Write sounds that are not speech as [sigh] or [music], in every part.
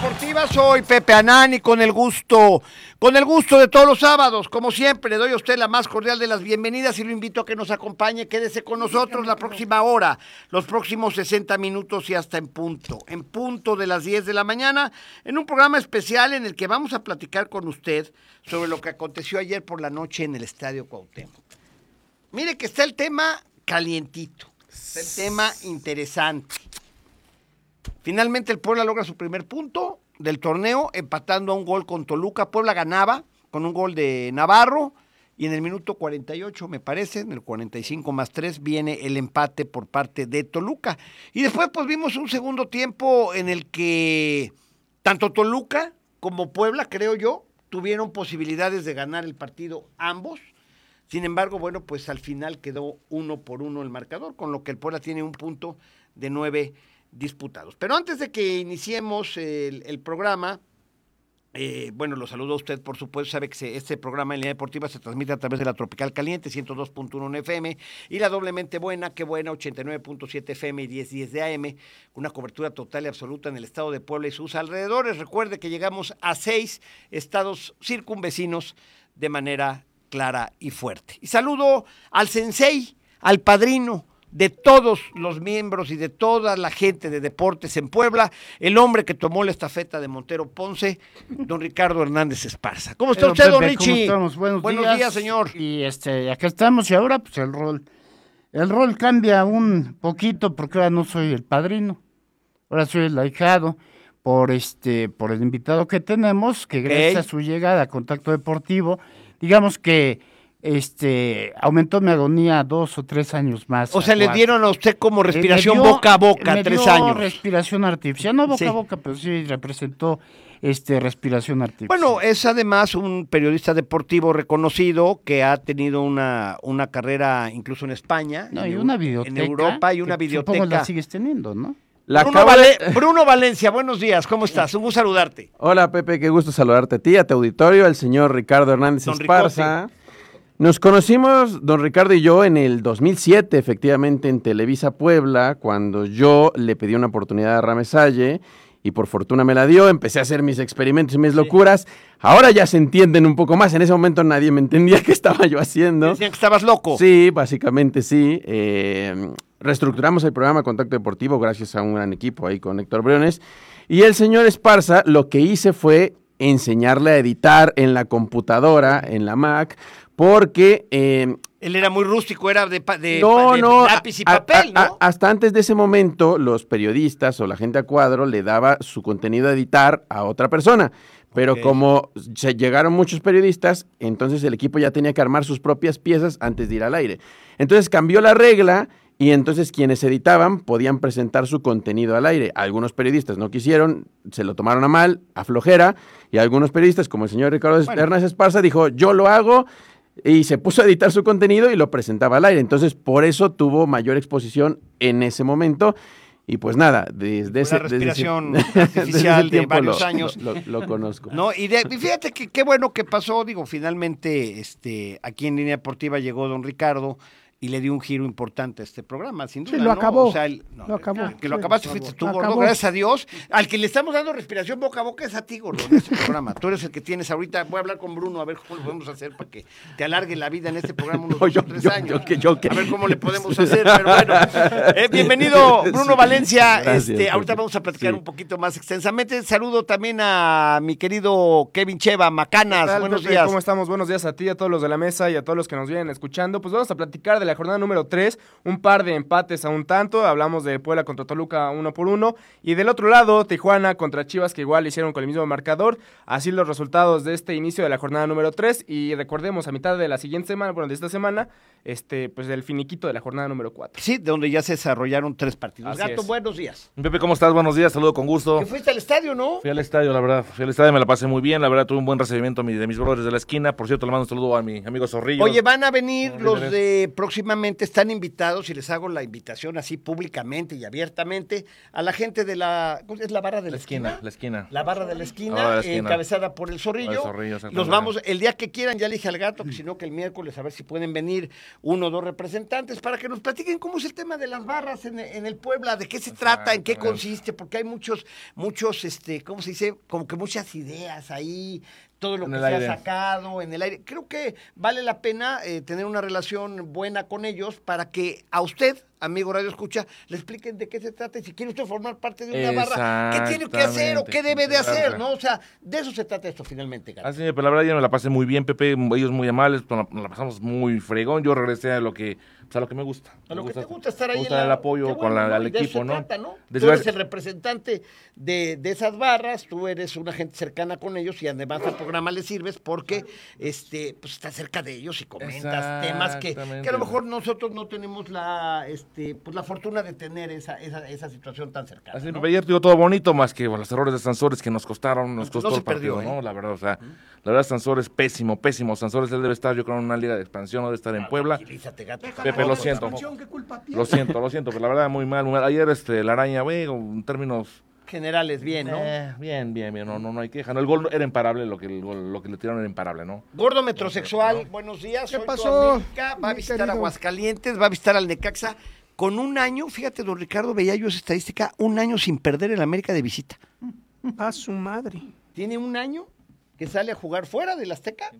Deportiva. Soy Pepe Anani con el gusto, con el gusto de todos los sábados. Como siempre, le doy a usted la más cordial de las bienvenidas y lo invito a que nos acompañe. Quédese con nosotros la próxima hora, los próximos 60 minutos y hasta en punto, en punto de las 10 de la mañana, en un programa especial en el que vamos a platicar con usted sobre lo que aconteció ayer por la noche en el Estadio Cuauhtémoc. Mire que está el tema calientito, está el tema interesante. Finalmente el Puebla logra su primer punto del torneo, empatando a un gol con Toluca. Puebla ganaba con un gol de Navarro y en el minuto 48, me parece, en el 45 más 3, viene el empate por parte de Toluca. Y después pues vimos un segundo tiempo en el que tanto Toluca como Puebla, creo yo, tuvieron posibilidades de ganar el partido ambos. Sin embargo, bueno, pues al final quedó uno por uno el marcador, con lo que el Puebla tiene un punto de nueve disputados. Pero antes de que iniciemos el, programa, eh, bueno, lo saludo a usted, por supuesto, sabe que este programa en línea deportiva se transmite a través de la Tropical Caliente, 102.1 FM, y la doblemente buena, qué buena, 89.7 FM y 1010 de AM, una cobertura total y absoluta en el estado de Puebla y sus alrededores. Recuerde que llegamos a seis estados circunvecinos de manera clara y fuerte. Y saludo al sensei, al padrino, de todos los miembros y de toda la gente de deportes en Puebla, el hombre que tomó la estafeta de Montero Ponce, don Ricardo Hernández Esparza. ¿Cómo está Pero, usted, don Pepe, ¿cómo Richie? estamos? Buenos, días. señor. Y este, acá estamos y ahora pues el rol. El rol cambia un poquito porque ahora no soy el padrino. Ahora soy el ahijado por este por el invitado que tenemos que gracias a su llegada a Contacto Deportivo, digamos que este aumentó mi agonía dos o tres años más. O a sea, le dieron a usted como Eh, respiración dio- boca a boca, me tres dio años. respiración artificial, no boca Sí. a boca, pero sí representó este respiración artificial. Bueno, es además un periodista deportivo reconocido que ha tenido una, una carrera incluso en España, No, en, y una videoteca. en Europa y una que Supongo videoteca. la sigues teniendo, ¿no? La Bruno, de- Vale- Bruno Valencia, buenos días, ¿cómo estás? Un gusto saludarte. Hola Pepe, qué gusto saludarte a ti, a tu auditorio, al señor Ricardo Hernández Don Esparza. Nos conocimos, don Ricardo y yo, en el 2007, efectivamente, en Televisa Puebla, cuando yo le pedí una oportunidad a Ramesalle y por fortuna me la dio, empecé a hacer mis experimentos y mis locuras. Ahora ya se entienden un poco más, en ese momento nadie me entendía [laughs] qué estaba yo haciendo. Decían que estabas loco. Sí, básicamente sí. Eh, reestructuramos el programa Contacto Deportivo gracias a un gran equipo ahí con Héctor Briones. Y el señor Esparza, lo que hice fue enseñarle a editar en la computadora, en la Mac, porque... eh, Él era muy rústico, era de, pa- de, no, de no. lápiz y a- papel, a- ¿no? hasta antes de ese momento, los periodistas o la gente a cuadro le daba su contenido a editar a otra persona. Pero como se llegaron muchos periodistas, entonces el equipo ya tenía que armar sus propias piezas antes de ir al aire. Entonces cambió la regla y entonces quienes editaban podían presentar su contenido al aire. Algunos periodistas no quisieron, se lo tomaron a mal, a flojera, y algunos periodistas, como el señor Ricardo Bueno. Hernández Esparza, dijo, yo lo hago, y se puso a editar su contenido y lo presentaba al aire. Entonces, por eso tuvo mayor exposición en ese momento. Y pues nada, desde ese, desde respiración [laughs] desde artificial de varios lo- años. Lo, lo conozco. No, y, de- y fíjate que qué bueno que pasó, digo, finalmente este, aquí en Línea Deportiva llegó don Ricardo y le dio un giro importante a este programa, sin duda. Sí, lo ¿no? acabó. O sea, el- no, Lo acabó, el Que lo acabaste fuiste acabó. tú, gordo, gracias a Dios. Al que le estamos dando respiración boca a boca es a ti, gordo, en este programa. Tú eres el que tienes ahorita, voy a hablar con Bruno a ver cómo lo podemos hacer para que te alargue la vida en este programa unos [laughs] No, dos yo- o tres yo- años. yo que- yo que- A ver cómo le podemos [laughs] hacer, pero bueno. Eh, [laughs] bienvenido, Bruno Valencia. Gracias, este, ahorita vamos a platicar Sí. un poquito más extensamente. Saludo también a mi querido Kevin Cheva, Macanas. ¿Qué tal, Buenos Pepe? días. ¿Cómo estamos? Buenos días a ti, a todos los de la mesa y a todos los que nos vienen escuchando. Pues vamos a platicar de la jornada número 3, un par de empates a un tanto. Hablamos de Puebla contra Toluca uno por uno. Y del otro lado, Tijuana contra Chivas, que igual hicieron con el mismo marcador. Así los resultados de este inicio de la jornada número 3. Y recordemos, a mitad de la siguiente semana, bueno, de esta semana, este, pues el finiquito de la jornada número 4. Sí, de donde ya se desarrollaron tres partidos. Así Gato, es. buenos días. Pepe, ¿cómo estás? Buenos días, saludo con gusto. Que fuiste al estadio, ¿no? Fui al estadio, la verdad. Fui al estadio, me la pasé muy bien. La verdad, tuve un buen recibimiento de mis brothers de la esquina. Por cierto, le mando un saludo a mi amigo Zorrillo. Oye, van a venir los de próximamente están invitados, y les hago la invitación así públicamente y abiertamente, a la gente de la, ¿cómo es la barra de la, La esquina, la esquina. La barra de la esquina, la encabezada por el zorrillo. El Zorrillo, Los vamos, el día que quieran, ya le dije al gato, que si no, que el miércoles a ver si pueden venir uno o dos representantes para que nos platiquen cómo es el tema de las barras en, en el Puebla, de qué se trata, en qué consiste, porque hay muchos, muchos, este, ¿cómo se dice? Como que muchas ideas ahí, todo lo En que se aire. ha sacado en el aire. Creo que vale la pena eh, tener una relación buena con ellos para que a usted, amigo Radio Escucha, le expliquen de qué se trata y si quiere usted formar parte de una barra, qué tiene que hacer o qué debe de hacer, ¿no? O sea, de eso se trata esto finalmente, Gato. Así, pero la verdad yo me la pasé muy bien, Pepe, ellos muy amables, nos la, pasamos muy fregón. Yo regresé a lo que, pues, a lo que me gusta. A lo Me que te gusta estar me ahí. gusta en la- el apoyo Qué con bueno, la, ¿no? al Y de eso equipo, se ¿no? trata, ¿no? Tú eres el representante de, de esas barras, tú eres una gente cercana con ellos y además al programa le sirves porque este, pues estás cerca de ellos y comentas temas que, que a lo mejor nosotros no tenemos la, este, pues la fortuna de tener esa, esa, esa situación tan cercana. Así, ¿no? Ayer digo todo bonito, más que bueno, los errores de Sansores que nos costaron, nos No costó se el partido, perdió, ¿eh? ¿no? La verdad, o sea, la verdad Sansores pésimo, pésimo. Sansores él debe estar, yo creo, en una liga de expansión, no debe estar en Puebla. Tranquilízate, gato. Pepe, lo siento. ¿Qué culpa tiene? Lo siento, lo siento, pero la verdad muy mal. muy mal. Ayer este, la araña, güey, en términos Generales, bien, ¿no? Eh, bien, bien, bien, no, no, no hay queja. No, el gol era imparable, lo que, el gol- lo que le tiraron era imparable, ¿no? Gordo metrosexual, buenos días. ¿Qué soy tu pasó, Va a visitar querido? Aguascalientes, va a visitar al Necaxa. Con un año, fíjate, don Ricardo, veía yo esa estadística, un año sin perder el América de visita. A su madre. Tiene un año que sale a jugar fuera del Azteca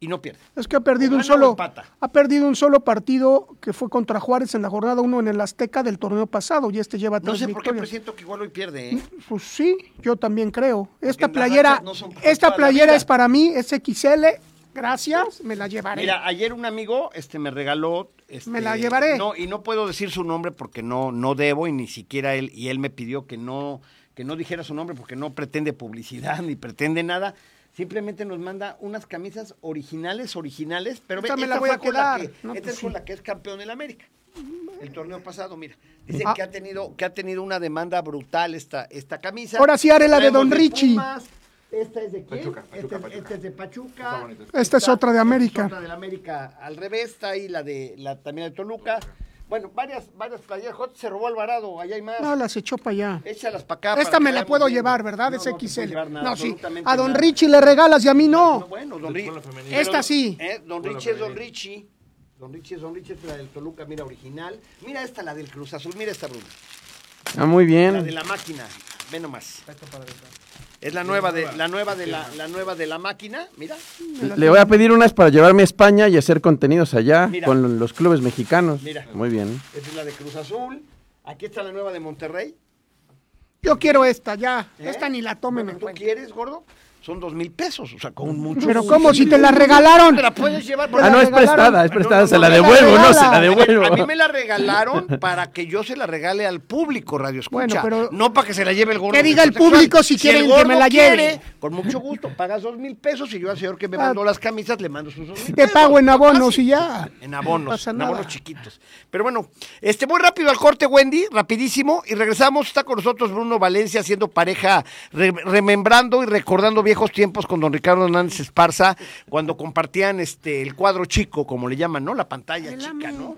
y no pierde. Es que ha perdido un solo ha perdido un solo partido que fue contra Juárez en la jornada 1 en el Azteca del torneo pasado y este lleva No tres sé por qué presiento que igual hoy pierde, ¿eh? Pues sí, yo también creo. Esta playera, no esta playera es para mí, es XL. Gracias, me la llevaré. Mira, ayer un amigo este, me regaló. este, Me la llevaré. No, y no puedo decir su nombre porque no, no debo, y ni siquiera él, y él me pidió que no, que no dijera su nombre porque no pretende publicidad [laughs] ni pretende nada. Simplemente nos manda unas camisas originales, originales, pero ve, Esta me la esta voy fue a la quedar. que- No, esta pues es con la que es campeón del América. El torneo pasado, mira. Dice Ah. que ha tenido, que ha tenido una demanda brutal esta, esta camisa. Ahora sí haré la de Don Richie. Esta es de quién? Pachuca, Esta Pachuca, es- Pachuca. esta es de Pachuca. Esta es otra de América. Esta es otra de América al revés, está ahí la de la también de Toluca. Bueno, varias, varias playeras. Joder, se robó Alvarado, allá hay más. No, las echó para allá. Échalas para acá. Esta para me la puedo bien. llevar, ¿verdad? No, es no XL. llevar nada, no, sí. A Don nada. Richie le regalas y a mí no. Bueno, Don Richie. Esta sí. Eh, Don Richie es Don Richie. Don Richie es Don Richie, es la del Toluca, mira, original. Mira esta, la del Cruz Azul, mira esta, Bruno. Ah, muy La de bien. la máquina, ve nomás. Es la nueva de la nueva de la, la nueva de la máquina, mira. Le voy a pedir unas para llevarme a España y hacer contenidos allá Mira. con los clubes mexicanos. Mira. Muy bien. Esta es la de Cruz Azul. Aquí está la nueva de Monterrey. Yo quiero esta ya. ¿Eh? Esta ni la tomen en ¿Tú cuenta. quieres, gordo? Son dos mil pesos, o sea, con mucho Pero. ¿cómo? Si te la regalaron. Te la puedes llevar. Ah, no, es prestada, es prestada, No, no, se no, la devuelvo, no, se la devuelvo. A mí me la regalaron para que yo se la regale al público, Radio Escucha. Bueno, pero- no para que se la lleve el gordo. Que diga el público si quieren el que me la quiere, lleve. con mucho gusto, pagas dos mil pesos y yo al señor que me Ah. mandó las camisas le mando sus dos mil Te pesos. pago en abonos y ya. En abonos, No pasa en abonos chiquitos. Pero bueno, este, muy rápido al corte, Wendy, rapidísimo, y regresamos. Está con nosotros Bruno Valencia haciendo pareja, re- remembrando y recordando viejos tiempos con don Ricardo Hernández Esparza, cuando compartían este el cuadro chico, como le llaman, ¿no? La pantalla chica, ¿no?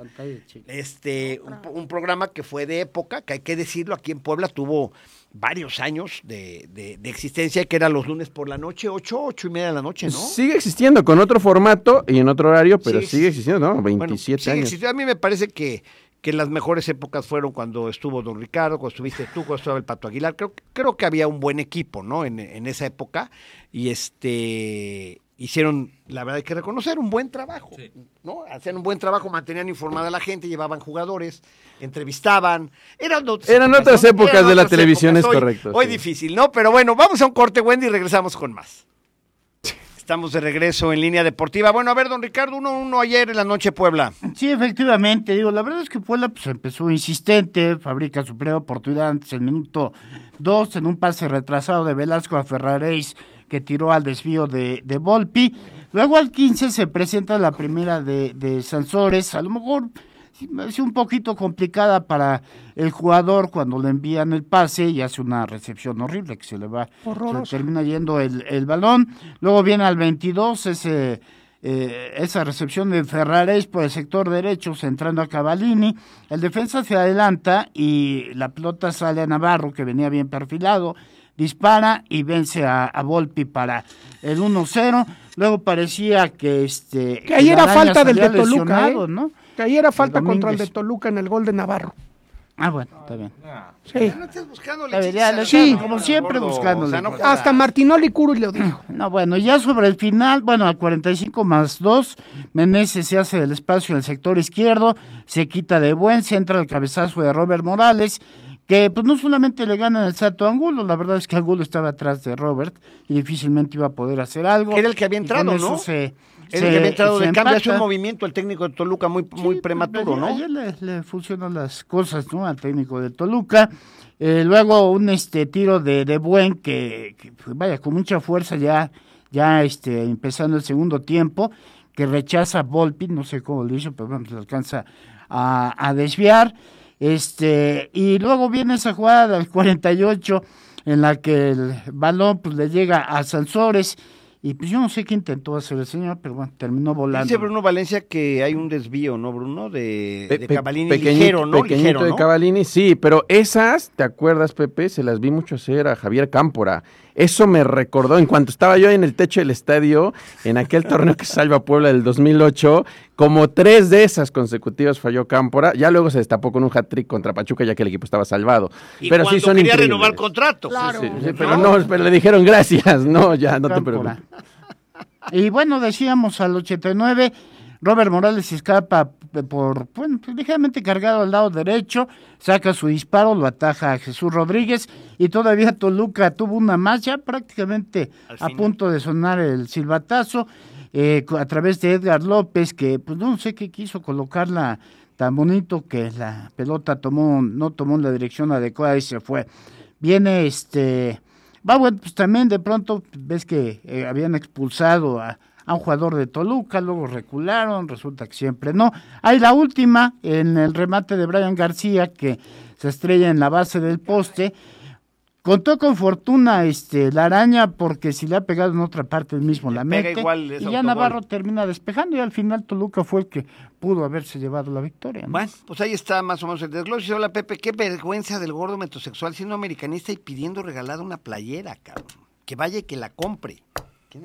Este, un, po- un programa que fue de época, que hay que decirlo, aquí en Puebla tuvo varios años de, de- de existencia, que era los lunes por la noche, ocho, ocho y media de la noche, ¿no? Sigue existiendo con otro formato y en otro horario, pero Sigue sigue existiendo, ¿no? Bueno, 27 sigue años. existiendo. A mí me parece que, que las mejores épocas fueron cuando estuvo Don Ricardo, cuando estuviste tú, cuando estaba el Pato Aguilar. Creo, creo que había un buen equipo, ¿no? En, en esa época. Y este hicieron, la verdad hay que reconocer, un buen trabajo, ¿no? Hacían un buen trabajo, mantenían informada a la gente, llevaban jugadores, entrevistaban. Eran otras Eran otras ¿no? épocas de la televisión, es Hoy- correcto, Hoy sí. difícil, ¿no? Pero bueno, vamos a un corte, Wendy, y regresamos con más. Estamos de regreso en línea deportiva. Bueno, a ver, don Ricardo, 1-1 ayer en la noche Puebla. Sí, efectivamente, digo, la verdad es que Puebla pues, empezó insistente, fabrica su primera oportunidad antes del minuto 2 en un pase retrasado de Velasco a Ferraréis que tiró al desvío de, de Volpi. Luego al 15 se presenta la primera de, de Sansores, a lo mejor hace un poquito complicada para el jugador cuando le envían el pase y hace una recepción horrible que se le va, se termina yendo el, el balón. Luego viene al 22 ese eh, esa recepción de Ferrares por el sector derecho, centrando a Cavallini. El defensa se adelanta y la pelota sale a Navarro, que venía bien perfilado, dispara y vence a, a Volpi para el 1-0. Luego parecía que este. Que ahí era falta del de Toluca, ¿eh? ¿no? Que ahí era falta El contra el de. Toluca en el gol de Navarro. Ah, bueno, está bien. Sí. No sí, como siempre buscándole. O sea, no Hasta Martinoli lo dijo. [clears throat] No, bueno, ya sobre el final, bueno, al 45 más 2, Meneses se hace del espacio en el sector izquierdo, se quita de buen, se entra el cabezazo de Robert Morales, que pues no solamente le gana el salto a Angulo, la verdad es que Angulo estaba atrás de Robert y difícilmente iba a poder hacer algo. Era el que había Y entrado, con eso ¿no? se- El se- que había entrado de cambio, hace un movimiento el técnico de Toluca muy, muy Sí, prematuro, pues, ¿no? Ayer le, le funcionan las cosas, ¿no? Al técnico de Toluca. Eh, luego un este tiro de, de buen que, que, pues, vaya con mucha fuerza ya, ya este, empezando el segundo tiempo, que rechaza a Volpi, no sé cómo lo hizo, pero bueno, se alcanza a, a desviar. Este, y luego viene esa jugada del 48 en la que el balón pues le llega a Sansores y pues yo no sé qué intentó hacer el señor, pero bueno, terminó volando. Dice Bruno Valencia que hay un desvío, ¿no, Bruno? De, Pe- de pe- pequeñito- ligero, ¿no? Pequeñito Ligero, de ¿no? Cavallini, sí, pero esas, ¿te acuerdas, Pepe? Se las vi mucho hacer a Javier Cámpora. Eso me recordó, en cuanto estaba yo en el techo del estadio, en aquel torneo que salva Puebla del 2008, como tres de esas consecutivas falló Cámpora. Ya luego se destapó con un hat-trick contra Pachuca, ya que el equipo estaba salvado. Y pero sí son quería increíbles. renovar contrato. Claro. Sí, sí, pero no, pero le dijeron gracias. No, ya, no te preocupes. Y bueno, decíamos al 89, Robert Morales escapa por, bueno, pues, ligeramente cargado al lado derecho, saca su disparo, lo ataja a Jesús Rodríguez y todavía Toluca tuvo una más, ya prácticamente a punto de sonar el silbatazo, eh, a través de Edgar López, que pues no sé qué quiso colocarla tan bonito que la pelota tomó, no tomó la dirección adecuada y se fue. Viene este... Va, bueno, pues también de pronto ves que eh, habían expulsado a, a un jugador de Toluca, luego recularon, resulta que siempre no. Hay la última en el remate de Brian García que se estrella en la base del poste. Contó con fortuna este la araña porque si le ha pegado en otra parte el mismo la mete igual, y ya. Navarro termina despejando y al final Toluca fue el que pudo haberse llevado la victoria. ¿no? Bueno, pues ahí está más o menos el desglose. Hola, Pepe, qué vergüenza del gordo metrosexual siendo americanista y pidiendo regalada una playera, cabrón. Que vaya y que la compre.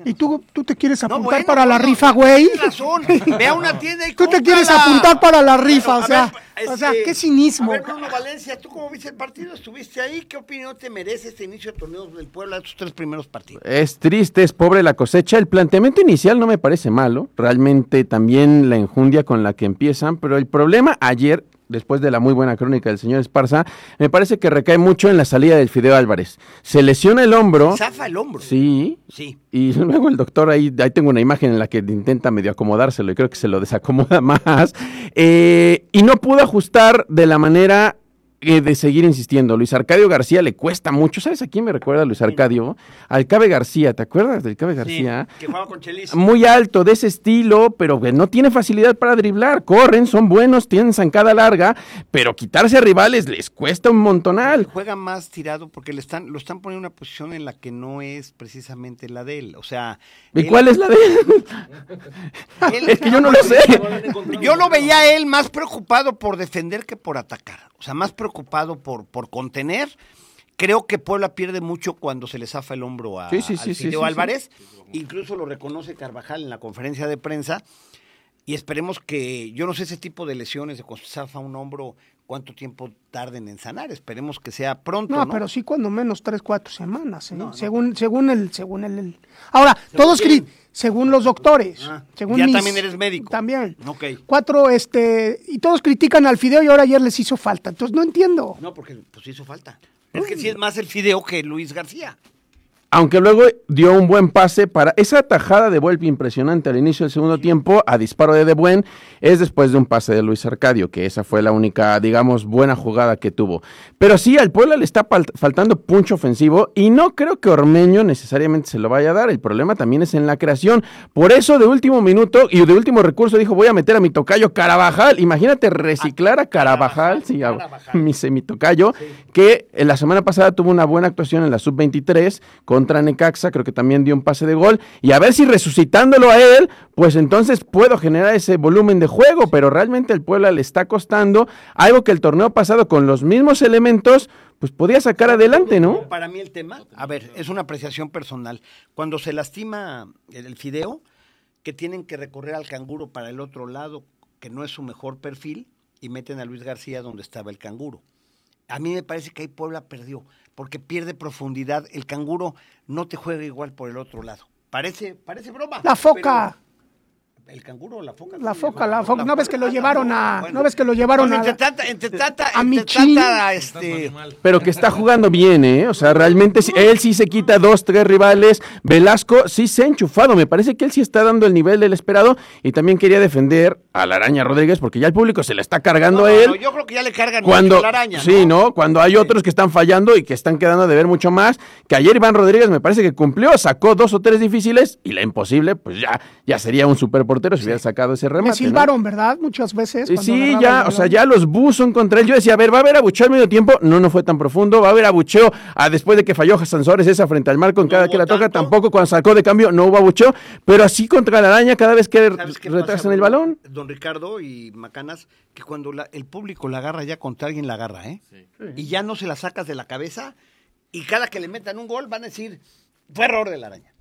¿Y tú, tú te quieres No, apuntar bueno, para la rifa, güey? tienes razón. Ve a una tienda y [laughs] Tú te quieres apuntar para la rifa, Bueno, o sea, ver, o sea, este, qué cinismo. A ver, Bruno Valencia, ¿tú cómo viste el partido? ¿Estuviste ahí? ¿Qué opinión te merece este inicio de torneos del Puebla, estos tres primeros partidos? Es triste, es pobre la cosecha. El planteamiento inicial no me parece malo. Realmente también la enjundia con la que empiezan. Pero el problema ayer, después de la muy buena crónica del señor Esparza, me parece que recae mucho en la salida del Fideo Álvarez. Se lesiona el hombro. Zafa el hombro. Sí. Sí. Y [laughs] luego el doctor ahí, ahí tengo una imagen en la que intenta medio acomodárselo y creo que se lo desacomoda [laughs] más. Eh, y no pudo ajustar de la manera eh, de seguir insistiendo. Luis Arcadio García le cuesta mucho. ¿Sabes a quién me recuerda Luis Arcadio? Al Cabe García. ¿Te acuerdas del Cabe García? Sí, que jugaba con Chelis. Muy alto, de ese estilo, pero que no tiene facilidad para driblar. Corren, son buenos, tienen zancada larga, pero quitarse a rivales les cuesta un montonal. Juega más tirado porque le están, lo están poniendo en una posición en la que no es precisamente la de él. O sea. ¿Y él- cuál es la de él? [laughs] él- Es que yo no lo [laughs] sé. Yo lo veía a él más preocupado por defender que por atacar. O sea, más preocupado por, por contener. Creo que Puebla pierde mucho cuando se le zafa el hombro a, Sí, al. Álvarez. Incluso lo reconoce Carvajal en la conferencia de prensa. Y esperemos que, yo no sé ese tipo de lesiones de cuando se zafa un hombro, cuánto tiempo tarden en sanar. Esperemos que sea pronto. No, No, pero sí cuando menos tres, cuatro semanas, ¿eh? según, según el, según el, el- Ahora, todos quién? según los doctores, Ah, según ya mis- también eres médico. También. Ok. Cuatro, este, y todos critican al Fideo y ahora ayer les hizo falta, entonces no entiendo. No, porque pues hizo falta. Es que sí es más el Fideo que Luis García. Aunque luego dio un buen pase para esa tajada de Volpi impresionante al inicio del segundo tiempo a disparo de De Buen, es después de un pase de Luis Arcadio, que esa fue la única, digamos, buena jugada que tuvo. Pero sí, al Puebla le está fal- faltando puncho ofensivo y no creo que Ormeño necesariamente se lo vaya a dar. El problema también es en la creación. Por eso de último minuto y de último recurso dijo voy a meter a mi tocayo Carabajal. Imagínate reciclar a Carabajal, sí, a mi semitocayo, que en la semana pasada tuvo una buena actuación en la sub-23 con contra Necaxa, creo que también dio un pase de gol, y a ver si resucitándolo a él, pues entonces puedo generar ese volumen de juego, pero realmente el Puebla le está costando algo que el torneo pasado con los mismos elementos, pues podía sacar adelante, ¿no? Para mí el tema, a ver, es una apreciación personal. Cuando se lastima el, fideo, que tienen que recorrer al canguro para el otro lado, que no es su mejor perfil, y meten a Luis García donde estaba el canguro. A mí me parece que ahí Puebla perdió, porque pierde profundidad. El canguro no te juega igual por el otro lado. Parece, parece broma. La foca. pero- ¿El canguro o la foca? La ¿Cómo se foca, la foca. ¿No ves que lo llevaron a- no ves que lo llevaron a- Entre tanta, entre tanta, a Michin? este... Pero que está jugando bien, ¿eh? O sea, realmente sí- él sí se quita dos, tres rivales. Velasco sí se ha enchufado. Me parece que él sí está dando el nivel del esperado. Y también quería defender a la Araña Rodríguez porque ya el público se le está cargando a él. yo creo que ya le cargan Cuando, mucho a la araña, sí, ¿no? Cuando hay otros que están fallando y que están quedando de ver mucho más. Que ayer Iván Rodríguez me parece que cumplió, sacó dos o tres difíciles y la imposible, pues ya, ya sería un superportero si hubiera sacado ese remate. Me ¿no? silbaron, ¿verdad? Muchas veces. Sí, ya, o sea, ya los bus son contra él. Yo decía, a ver, va a haber abucheo al medio tiempo. No, no fue tan profundo. Va a haber abucheo ah, después de que falló Sansores esa frente al marco en cada que la toca. tanto. Tampoco cuando sacó de cambio no hubo abucheo. Pero así contra la araña cada vez que ¿Sabes qué retrasan el balón. Don Ricardo y Macanas, que cuando la- el público la agarra ya contra alguien la agarra, ¿eh? Y ya no se la sacas de la cabeza y cada que le metan un gol van a decir, fue error de la araña.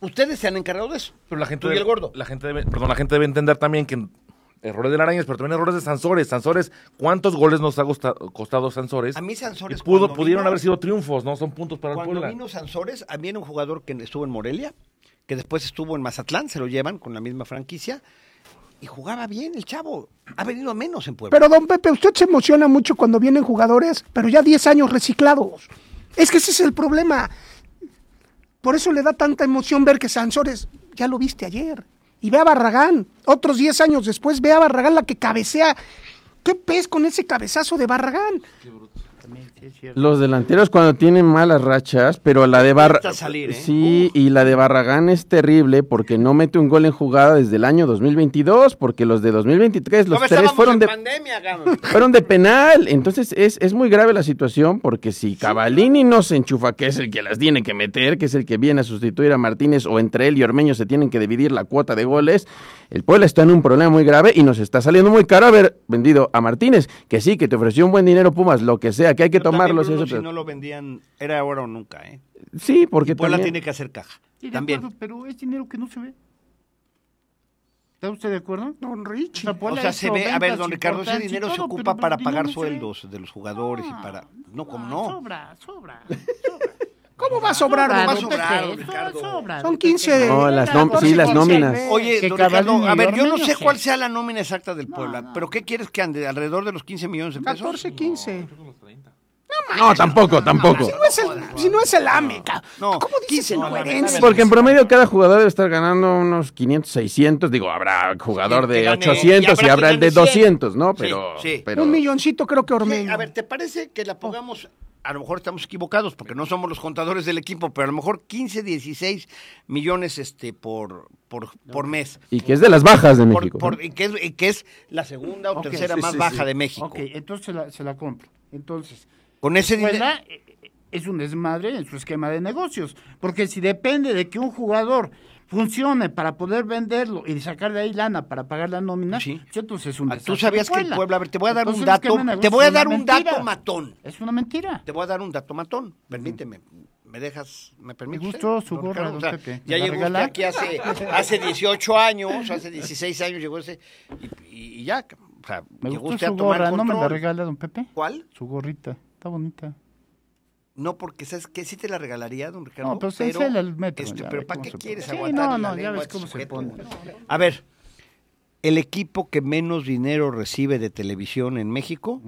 Ustedes se han encargado de eso. Pero la gente Tú y debe, el gordo. La gente debe, perdón, la gente debe entender también que errores de Arañas, pero también errores de Sansores. Sansores, ¿cuántos goles nos ha costa- costado Sansores? A mí Sansores Y pudo, cuando pudieron vino- haber sido triunfos, ¿no? Son puntos para el Cuando Puebla. vino Sansores, a mí era un jugador que estuvo en Morelia, que después estuvo en Mazatlán, se lo llevan con la misma franquicia, y jugaba bien el chavo. Ha venido a menos en Puebla. Pero, don Pepe, usted se emociona mucho cuando vienen jugadores, pero ya 10 años reciclados. Es que ese es el problema. Por eso le da tanta emoción ver que Sansores, ya lo viste ayer. Y ve a Barragán. Otros 10 años después ve a Barragán la que cabecea. ¿Qué pez con ese cabezazo de Barragán? Los delanteros cuando tienen malas rachas, pero la de Barra... Cuesta salir, ¿eh? Sí, y la de Barragán es terrible porque no mete un gol en jugada desde el año 2022, porque los de 2023, los ¿Cómo tres fueron de... pandemia? [laughs] Fueron de penal, entonces es, es muy grave la situación porque si Cavalini no se enchufa, que es el que las tiene que meter, que es el que viene a sustituir a Martínez o entre él y Ormeño se tienen que dividir la cuota de goles, el Puebla está en un problema muy grave y nos está saliendo muy caro haber vendido a Martínez, que sí, que te ofreció un buen dinero Pumas, lo que sea, que hay que también, tomarlos. Si pero- no lo vendían, era ahora o nunca, ¿eh? Sí, porque Puebla también... tiene que hacer caja. Sí, de también. acuerdo, pero es dinero que no se ve. ¿Está usted de acuerdo? Don Rich. sea, O sea, se ve, a ver, don Ricardo, ese importantes y dinero se todo, ocupa pero para el dinero pagar no sueldos de los jugadores y para... No, como no. Sobra, [laughs] sobra. ¿Cómo va a sobrar? va a sobrar, don Ricardo. sobra. Son 15. No, las nom- 14, sí, las 15. nóminas. Oye, don Ricardo, a ver, yo no sé sí. cuál sea la nómina exacta del Puebla, pero ¿qué quieres que ande? ¿Alrededor de los 15 millones de pesos? 14, 15. No, tampoco, tampoco. Si no es el, si no es el AMECA. No, ¿Cómo dices incoherencia? Porque en promedio cada jugador debe estar ganando unos 500, 600. Digo, habrá jugador de gane- 800 y y habrá el de gane 100. 200, ¿no? Pero, sí. pero Un milloncito creo que Sí, Ormeño. a ver, ¿te parece que la pongamos? A lo mejor estamos equivocados porque no somos los contadores del equipo, pero a lo mejor 15, 16 millones este por por, por mes. y que es de las bajas de Por- México. por- ¿no? y, que es, y que es la segunda o Ok, tercera sí, más sí, baja sí. de México. Ok, entonces se la, se la compro. Entonces, Con ese dinero. Eh, es un desmadre en su esquema de negocios. Porque si depende de que un jugador funcione para poder venderlo y sacar de ahí lana para pagar la nómina, Sí. pues entonces es un Ah, desastre Tú sabías que el Puebla. A ver, te voy a dar un Entonces, esquema dato, te voy a dar un dato matón. Es una mentira. Te voy a dar un dato matón. Permíteme. ¿Me dejas? ¿Me permite? gustó usted, su gorra, O sea, Pepe. Ya ¿Me llegó usted aquí hace, hace 18 años, hace 16 años llegó ese. Y, y- ya. O sea, Me llegó gustó usted a su tomar gorra, ¿no me la regala, don Pepe? ¿Cuál? Su gorrita, está bonita. No, porque ¿sabes qué? Sí te la regalaría, don Ricardo. No, pero se enséñala el metro, este, ya pero ¿para qué se quieres. Sí, aguantar no, la no, ya lengua ves cómo se pone. A ver, el equipo que menos dinero recibe de televisión en México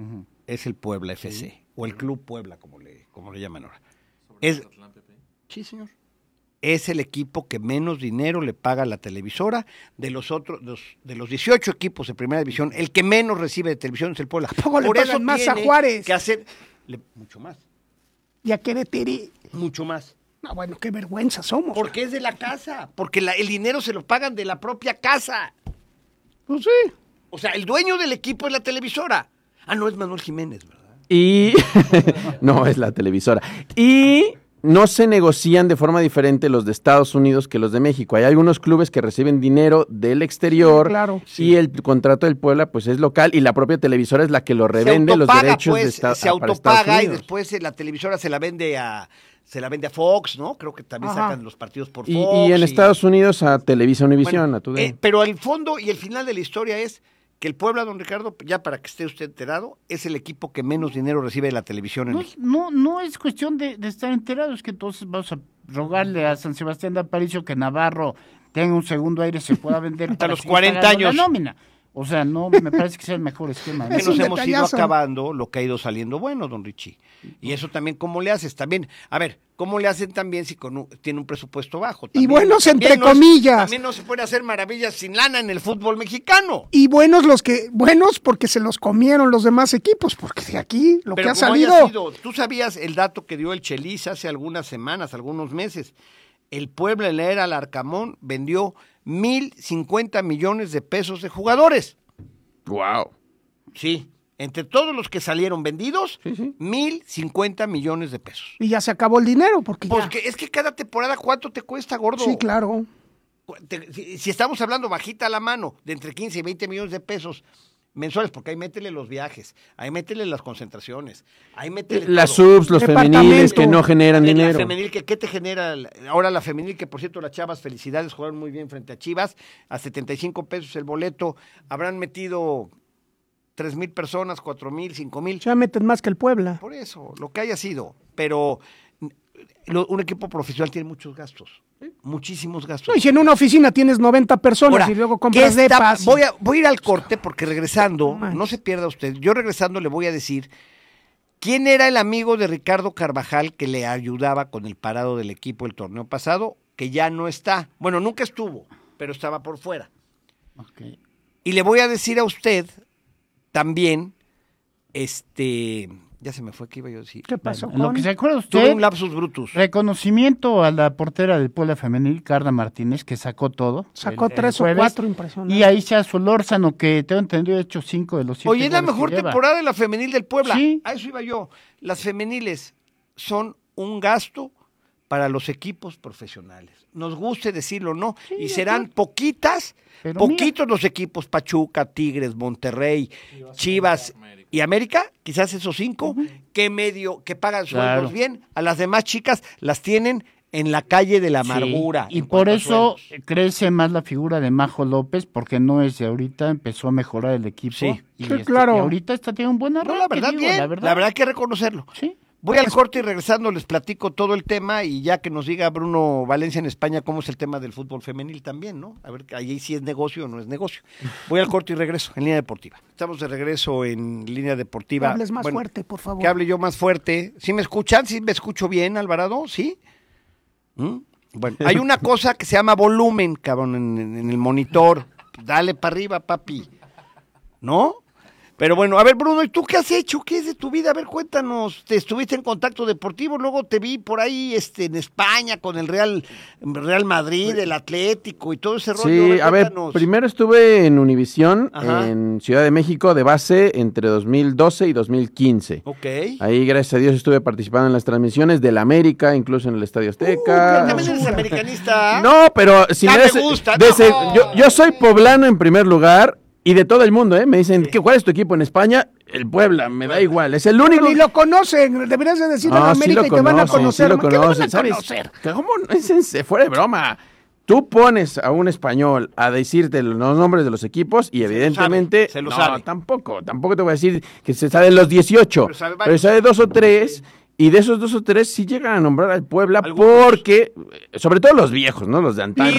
es el Puebla FC, o el Club Puebla, como le, como le llaman ahora. Es, sí, señor. Es el equipo que menos dinero le paga a la televisora de los otros, de los, de los 18 equipos de primera división. El que menos recibe de televisión es el Puebla. le pagan más a Juárez? Que hacer le- mucho más, Y a Querétari. mucho más. No, bueno, qué vergüenza somos. Porque es de la casa, porque la- el dinero se lo pagan de la propia casa. Pues sí. O sea, el dueño del equipo es la televisora. Ah, no, es Manuel Jiménez, ¿verdad? Y [laughs] no es la televisora. Y no se negocian de forma diferente los de Estados Unidos que los de México. Hay algunos clubes que reciben dinero del exterior Sí, claro. y el contrato del Puebla pues es local y la propia televisora es la que lo revende los derechos pues, de esta- se Estados autopaga y después eh, la televisora se la vende a se la vende a Fox, ¿no? Creo que también Ajá. sacan los partidos por Fox. y en Estados Unidos a Televisa Univisión, Bueno, a tu eh, pero el fondo y el final de la historia es que el Puebla, don Ricardo, ya para que esté usted enterado, es el equipo que menos dinero recibe de la televisión en No, México. no, no es cuestión de, de estar enterados, es que entonces vamos a rogarle a San Sebastián de Aparicio que Navarro tenga un segundo aire, se pueda vender [laughs] Hasta los seguir 40 pagando la años. nómina. O sea, no me parece que sea el mejor esquema. que Es ¿no? nos un hemos ido acabando lo que ha ido saliendo bueno, don Richie. Y eso también, ¿cómo le haces? También, a ver, ¿cómo le hacen también si con un- tiene un presupuesto bajo? Y buenos también entre no es- comillas. también no se puede hacer maravillas sin lana en el fútbol mexicano. Y buenos los que, buenos porque se los comieron los demás equipos, porque de aquí lo Pero que ha salido. sido, tú sabías el dato que dio el Chelis hace algunas semanas, algunos meses. El Puebla en la era Larcamón vendió mil cincuenta millones de pesos de jugadores. Wow. Sí. Entre todos los que salieron vendidos, Sí, sí. mil cincuenta millones de pesos. Y ya se acabó el dinero, porque ya- es que cada temporada, ¿cuánto te cuesta, gordo? Sí, claro. Te- si, si estamos hablando bajita a la mano, de entre 15 y 20 millones de pesos mensuales, porque ahí métele los viajes, ahí métele las concentraciones, ahí métele Las todo. subs, los femeniles que no generan la dinero. femenil, que, ¿qué te genera? Ahora la femenil, que por cierto, las chavas, felicidades, jugaron muy bien frente a Chivas, a 75 pesos el boleto, habrán metido 3 mil personas, 4 mil, 5 mil. Ya meten más que el Puebla. Por eso, lo que haya sido. Pero lo- un equipo profesional tiene muchos gastos, muchísimos gastos. No, y si en una oficina tienes 90 personas Ahora, y luego ¿qué compras está- depas. Voy a, voy a ir al corte porque regresando, No se pierda usted, yo regresando le voy a decir quién era el amigo de Ricardo Carvajal que le ayudaba con el parado del equipo el torneo pasado, que ya no está. Bueno, nunca estuvo, pero estaba por fuera. Y le voy a decir a usted también, este, ya se me fue, ¿qué iba yo a decir? ¿Qué pasó, Lo que se acuerda Tuve usted, un lapsus brutus. reconocimiento a la portera del Puebla Femenil, Carla Martínez, que sacó todo. Sacó el- el tres o cuatro impresionantes. Y ahí se Solórzano, que tengo entendido, ha hecho cinco de los siete Oye, es la que mejor temporada de la femenil del Puebla. Sí. A eso iba yo. Las femeniles son un gasto para los equipos profesionales. Nos guste decirlo o no. y serán poquitas, Pero poquitos los equipos, Pachuca, Tigres, Monterrey, Chivas y América, quizás esos cinco, que medio, que pagan sueldos Claro. bien. A las demás chicas las tienen en la calle de la Sí, amargura. Y por eso sueldos. crece más la figura de Majo López, porque no es de ahorita, empezó a mejorar el equipo. Sí. y, Sí, este, claro. y ahorita está tiene un buen No, la verdad, digo, bien. La verdad, hay que reconocerlo. Sí. Voy al corte y regresando les platico todo el tema y ya que nos diga Bruno Valencia en España cómo es el tema del fútbol femenil también, ¿no? A ver, ahí sí es negocio o no es negocio. Voy al corte y regreso en línea deportiva. Estamos de regreso en línea Que deportiva. hables más Bueno, fuerte, por favor. Que hable yo más fuerte. ¿Sí me escuchan? ¿Sí me escucho bien, Alvarado? ¿Sí? ¿Mm? Bueno, hay una cosa que se llama volumen, cabrón, en, en- en el monitor. Dale para arriba, papi. ¿No? Pero bueno, a ver, Bruno, ¿y tú qué has hecho? ¿Qué es de tu vida? A ver, cuéntanos. Te estuviste en contacto deportivo, luego te vi por ahí este, en España con el Real, Real Madrid, el Atlético y todo ese rollo. Sí, a ver, cuéntanos. primero estuve en Univisión, en Ciudad de México, de base entre 2012 y 2015. Ok. Ahí, gracias a Dios, estuve participando en las transmisiones del América, incluso en el Estadio Azteca. Uh, También eres americanista. No, pero si me gusta, no. yo, yo soy poblano en primer lugar y de todo el mundo, ¿eh? Me dicen, ¿qué, ¿cuál es tu equipo en España? El Puebla, me da igual. Es el único. Ni lo conocen, deberías de decir No, en sí América lo y te van a conocen, conocer. sí lo ¿Qué van a conocen, ¿sabes? conocer? ¿Cómo? no? [laughs] Es fuera de broma. Tú pones a un español a decirte los nombres de los equipos y evidentemente... se lo no, sabe. tampoco. Tampoco te voy a decir que se sabe los 18. Pero sabe Pero sabe dos o tres. Y de esos dos o tres sí llegan a nombrar al Puebla Algunos. porque... Sobre todo los viejos, ¿no? Los de antaño.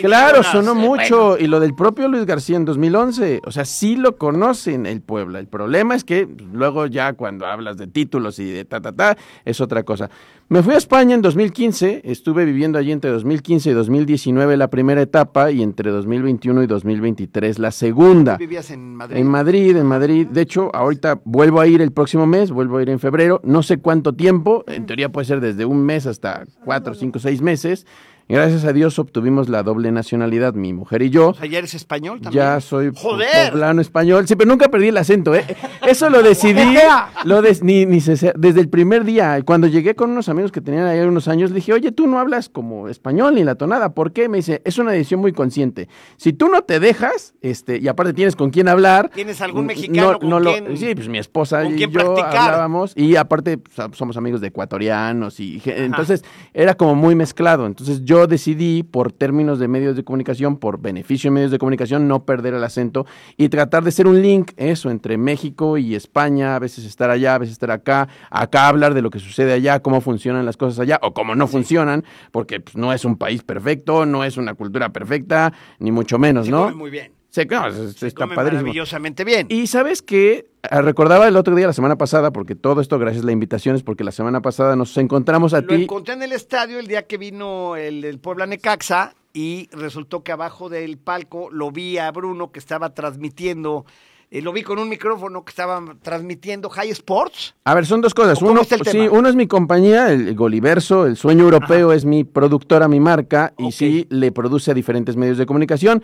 Claro, Jonas, sonó eh, mucho. Y lo del propio Luis García en 2011. O sea, sí lo conocen el Puebla. El problema es que pues, luego ya cuando hablas de títulos y de ta, ta, ta, es otra cosa. Me fui a España en 2015. Estuve viviendo allí entre 2015 y 2019 la primera etapa y entre 2021 y 2023 la segunda. Vivías en Madrid. En Madrid, en Madrid. De hecho, ahorita vuelvo a ir el próximo mes, vuelvo a ir en febrero. No sé cuánto tiempo, en teoría puede ser desde un mes hasta cuatro, cinco, seis meses. Y gracias a Dios obtuvimos la doble nacionalidad, mi mujer y yo. O sea, ¿ya eres español también? Ya soy ¡Joder! poblano español. Sí, pero nunca perdí el acento, ¿eh? Eso lo decidí [laughs] lo des- ni, ni se- desde el primer día. Cuando llegué con unos amigos que tenían ahí unos años, le dije, oye, tú no hablas como español ni la tonada. ¿Por qué? Me dice, es una decisión muy consciente. Si tú no te dejas, este, y aparte tienes con quién hablar. ¿Tienes algún mexicano con lo- quien- Sí, pues mi esposa y yo practicar? hablábamos. Y aparte pues, somos amigos de ecuatorianos. y Entonces era como muy mezclado. Entonces yo decidí, por términos de medios de comunicación, por beneficio de medios de comunicación, no perder el acento y tratar de ser un link, eso, entre México y España, a veces estar allá, a veces estar acá, acá hablar de lo que sucede allá, cómo funcionan las cosas allá o cómo no funcionan, porque pues, no es un país perfecto, no es una cultura perfecta, ni mucho menos, ¿no? muy bien. Se- no, Se está come padrísimo. maravillosamente bien. Y sabes que recordaba el otro día, la semana pasada, porque todo esto gracias a la invitación es porque la semana pasada nos encontramos a Lo ti. encontré en el estadio el día que vino el, el Puebla Necaxa y resultó que abajo del palco lo vi a Bruno que estaba transmitiendo, eh, lo vi con un micrófono que estaba transmitiendo High Sports. A ver, son dos cosas. ¿O cómo Uno, sí, es mi compañía, el Goliverso, el Sueño Europeo es mi productora, mi marca, y sí le produce a diferentes medios de comunicación.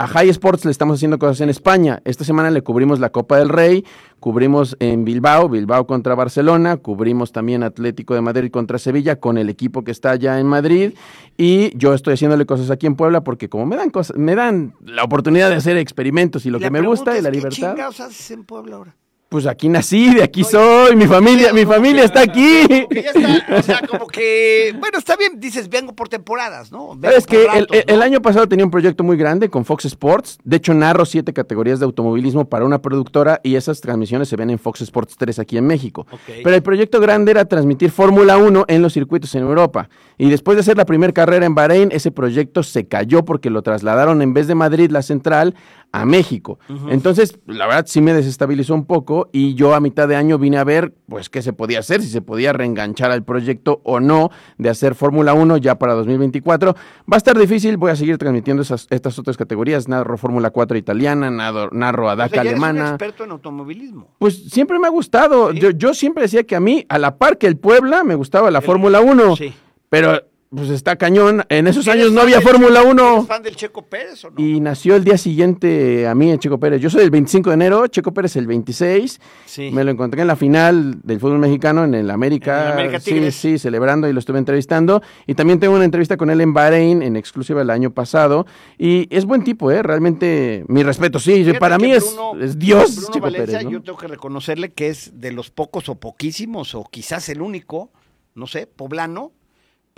A High Sports le estamos haciendo cosas en España. Esta semana le cubrimos la Copa del Rey, cubrimos en Bilbao, Bilbao contra Barcelona, cubrimos también Atlético de Madrid contra Sevilla con el equipo que está allá en Madrid y yo estoy haciéndole cosas aquí en Puebla porque como me dan cosas, me dan la oportunidad de hacer experimentos y lo La que me gusta y es, la ¿qué libertad. chingados haces en Puebla ahora? Pues aquí nací, de aquí soy, mi familia, mi familia está aquí. ya está, o sea, [laughs] como que, bueno, está bien, dices, vengo por temporadas, ¿no? Vengo por que el, ratos, el- el ¿no? año pasado tenía un proyecto muy grande con Fox Sports. De hecho, narro siete categorías de automovilismo para una productora y esas transmisiones se ven en Fox Sports 3 aquí en México. Pero el proyecto grande era transmitir Fórmula 1 en los circuitos en Europa. Y después de hacer la primera carrera en Bahrein, ese proyecto se cayó porque lo trasladaron en vez de Madrid, la central, a México. Entonces, la verdad sí me desestabilizó un poco y yo a mitad de año vine a ver pues qué se podía hacer, si se podía reenganchar al proyecto o no de hacer Fórmula 1 ya para 2024. Va a estar difícil, voy a seguir transmitiendo esas, estas otras categorías, narro Fórmula 4 italiana, narro, narro a O sea, DACA ya eres un alemana. experto en automovilismo. Pues siempre me ha gustado. Sí. Yo, yo siempre decía que a mí, a la par que el Puebla, me gustaba la Fórmula 1. Sí. Pero, pues está cañón. En esos ¿Eres años no había Fórmula ¿Eres 1. fan del Checo Pérez o no? Y nació el día siguiente a mí, Checo Pérez. Yo soy el 25 de enero, Checo Pérez el 26. Sí. Me lo encontré en la final del fútbol mexicano en el América. En el América sí, Tigres. sí, celebrando y lo estuve entrevistando. Y también tengo una entrevista con él en Bahrein, en exclusiva el año pasado. Y es buen tipo, ¿eh? Realmente, mi respeto, sí. Fíjate para mí es, es Dios, Bruno Checo Valencia, Pérez. ¿no? yo tengo que reconocerle que es de los pocos o poquísimos, o quizás el único, no sé, poblano,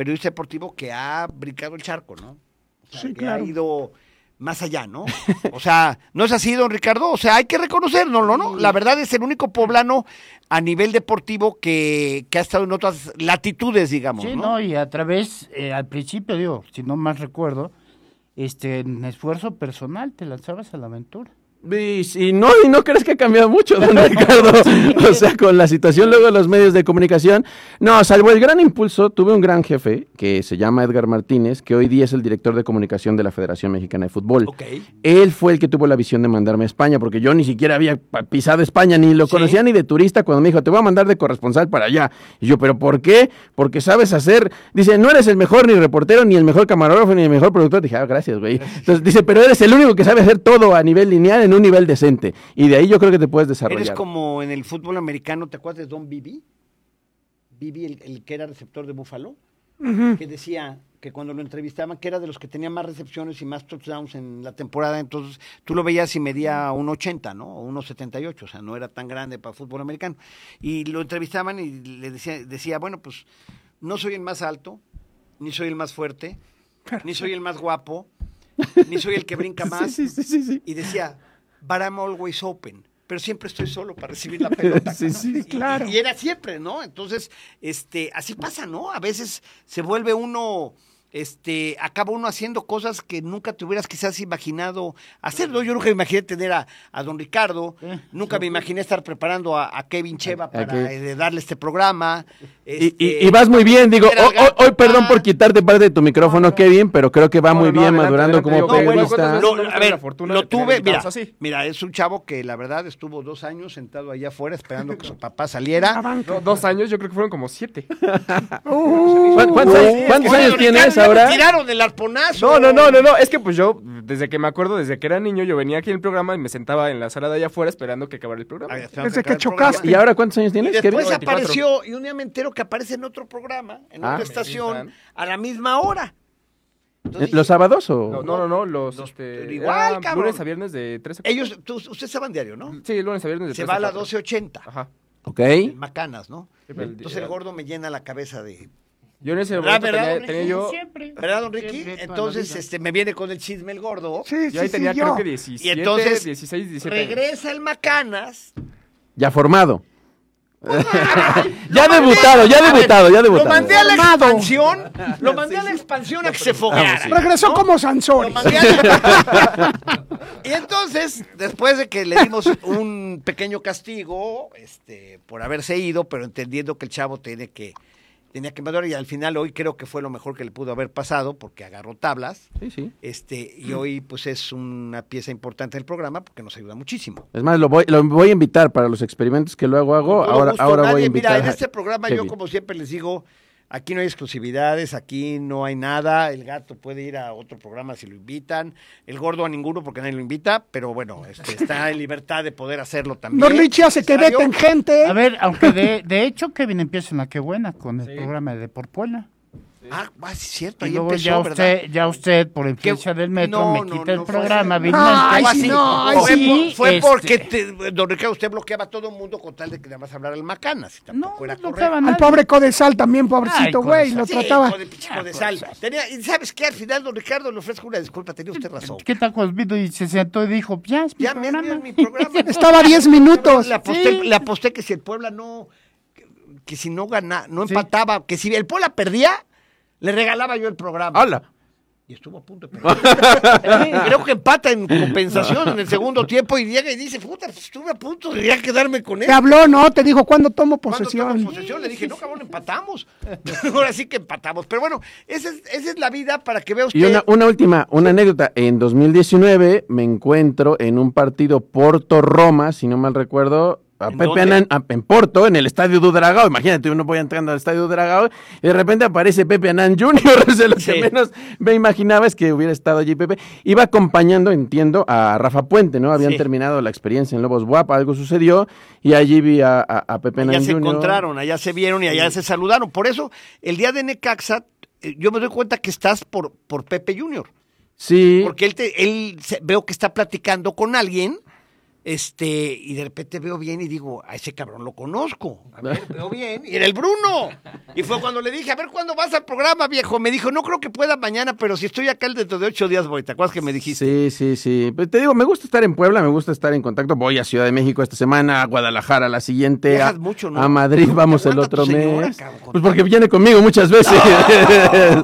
periodista deportivo que ha brincado el charco, ¿no? O sea, Sí, que claro. ha ido más allá, ¿no? O sea, no es así, don Ricardo. O sea, hay que reconocerlo, ¿no? La verdad es el único poblano a nivel deportivo que, que ha estado en otras latitudes, digamos, Sí, ¿no? no, y a través, eh, al principio, digo, si no más recuerdo, este, en esfuerzo personal te lanzabas a la aventura. Y, y no, y no crees que ha cambiado mucho, don [laughs] Ricardo. O sea, con la situación luego de los medios de comunicación. No, salvo el gran impulso, tuve un gran jefe que se llama Edgar Martínez, que hoy día es el director de comunicación de la Federación Mexicana de Fútbol. Él fue el que tuvo la visión de mandarme a España, porque yo ni siquiera había pisado España, ni lo Sí. conocía ni de turista, cuando me dijo, te voy a mandar de corresponsal para allá. Y yo, ¿pero por qué? Porque sabes hacer, dice, no eres el mejor ni reportero, ni el mejor camarógrafo, ni el mejor productor. Dije, ah, gracias, güey. Entonces dice, pero eres el único que sabe hacer todo a nivel lineal en un nivel decente. Y de ahí yo creo que te puedes desarrollar. Eres como en el fútbol americano, ¿te acuerdas de Don Bibi? Bibi, el, el que era receptor de Búfalo, que decía que cuando lo entrevistaban, que era de los que tenía más recepciones y más touchdowns en la temporada, entonces tú lo veías y medía un 80, ¿no? O 1.78, o sea, no era tan grande para fútbol americano. Y lo entrevistaban y le decía, decía, bueno, pues no soy el más alto, ni soy el más fuerte, ni soy el más guapo, ni soy el que brinca [laughs] más. Sí, sí, sí, sí. Y decía, but I'm always open. Pero siempre estoy solo para recibir la pelota. [laughs] Sí, ¿no? sí, Y- claro. Y, era siempre, ¿no? Entonces, este, así pasa, ¿no? A veces se vuelve uno, este, acaba uno haciendo cosas que nunca te hubieras quizás imaginado hacerlo. Yo nunca me imaginé tener a, a don Ricardo, nunca me imaginé estar preparando a, a Kevin Cheva para eh, darle este programa. Y, Este, y- y vas muy bien, digo, hoy, hoy- hoy Gata. perdón por quitarte parte de tu micrófono, Kevin, pero creo que va No, muy no, bien adelante, madurando adelante, como bueno, periodista. ¿cuántas veces Lo, no hemos a ver, la fortuna lo tuve, mira, mira, es un chavo que la verdad estuvo dos años sentado allá afuera esperando que su papá saliera. Do- dos años, yo creo que fueron como siete. [laughs] ¿Cuán- ¿Cuántos, años- tienes? Ahora. tiraron el arponazo. No, no, no, no, no, es que pues yo, desde que me acuerdo, desde que era niño, yo venía aquí en el programa y me sentaba en la sala de allá afuera esperando que acabara el programa. Ahí estamos Desde que chocaste. ¿Y ahora cuántos años Y tienes, después Kevin? 24. apareció y un día me entero que aparece en otro programa, en Ah. otra estación, a la misma hora. Entonces ¿Los sábados o...? No, no, no, no, los, Los- este, pero igual, era cabrón. lunes a viernes de 13 a Ellos, tú, ustedes saben diario, ¿no? Sí, lunes a viernes de Se 13 va a las 4. 12.80. Ajá. Ok. en Macanas, ¿no? Sí, pero el- Entonces el gordo me llena la cabeza de... Yo en ese ¿Verdad, momento verdad, tenía, don tenía Ricky? yo... Siempre. ¿Verdad, don Ricky? Siempre, la Entonces este, me viene con el chisme el gordo. Sí, Yo ahí sí, tenía sí, creo yo. que 17, Y entonces 16, 17 años. regresa el Macanas. Ya formado. [laughs] ya debutado, ya debutado, ya Lo debutado. mandé a la expansión. Lo mandé a la expansión a que se fogueara. Regresó como Lo Sansón. mandé a- [laughs] y entonces, después de que le dimos un pequeño castigo, este, por haberse ido, pero entendiendo que el chavo tiene que, tenía que madurar, y al final hoy creo que fue lo mejor que le pudo haber pasado, porque agarró tablas. Sí, sí. Este, y hoy pues es una pieza importante del programa porque nos ayuda muchísimo. Es más, lo voy, lo voy a invitar para los experimentos que luego hago. Ahora, gusto, ahora voy a invitar Mira, en este programa yo como siempre les digo, aquí no hay exclusividades, aquí no hay nada, el gato puede ir a otro programa si lo invitan, el gordo a ninguno porque nadie lo invita, pero bueno, este, está en libertad de poder hacerlo también. Richie hace que veten gente. A ver, aunque de, de hecho Kevin empieza en la que buena con el programa de Por Puebla. Ah, ah, sí es cierto, Y ahí luego empezó, ya ¿verdad? usted, ya usted por influencia del metro No, me no, quita el no fue programa vilmente. Ay, Fue sí, no, ay, fue, sí. por- fue Este- porque, te- don Ricardo, usted bloqueaba a todo el mundo con tal de que nada más hablara el Macanas. y No, era no Al pobre Codesal también, pobrecito, güey. Codesal. Lo Sí, trataba. hijo de pichico de sal. Tenía- y sabes qué, al final, don Ricardo, le ofrezco una disculpa, tenía usted razón. ¿Qué tal vino y se sentó y dijo, ya es mi Ya me programa? es mi programa. [laughs] Estaba 10 minutos. Le aposté, Sí. le aposté que si el Puebla no, que, que si no gana, no Sí. empataba, que si el Puebla perdía, le regalaba yo el programa. ¡Hala! Y estuvo a punto de perder. Creo que empata en compensación en el segundo tiempo y llega y dice, puta, pues, estuve a punto de ya quedarme con él. Te habló, ¿no? Te dijo, ¿cuándo tomo ¿Cuándo posesión? tomamos posesión? Le dije, no, cabrón, empatamos. [laughs] Ahora sí que empatamos. Pero bueno, esa es, esa es la vida para que vea usted. Y una, una última, una anécdota. En 2019 me encuentro en un partido Porto-Roma, si no mal recuerdo, a ¿En Pepe? Anán, a- en Porto, en el Estadio Dudragao. Imagínate, uno voy entrando al Estadio Dudragao y de repente aparece Pepe Anán Jr. Sea, [laughs] lo que menos me imaginaba es que hubiera estado allí Pepe. Iba acompañando, entiendo, a Rafa Puente, ¿no? Habían Sí. terminado la experiencia en Lobos Guapa, algo sucedió y allí vi a, a- a Pepe Allá Anán se Jr. encontraron, allá se vieron y allá se saludaron. Por eso, el día de Necaxa, eh, yo me doy cuenta que estás por, por Pepe Junior. Sí. Porque él, te- él se- veo que está platicando con alguien, este, y de repente veo bien y digo, a ese cabrón lo conozco. A ver, [laughs] veo bien. Y era el Bruno. Y fue cuando le dije, a ver, ¿cuándo vas al programa, viejo? Me dijo, no creo que pueda mañana, pero si estoy acá dentro de ocho días voy. ¿Te acuerdas que me dijiste? Sí, sí, sí. Pues te digo, me gusta estar en Puebla, me gusta estar en contacto. Voy a Ciudad de México esta semana, a Guadalajara la siguiente, a, mucho, ¿no? a Madrid vamos ¿Te el otro señora, mes. cabrón, Pues porque viene conmigo muchas veces. [laughs]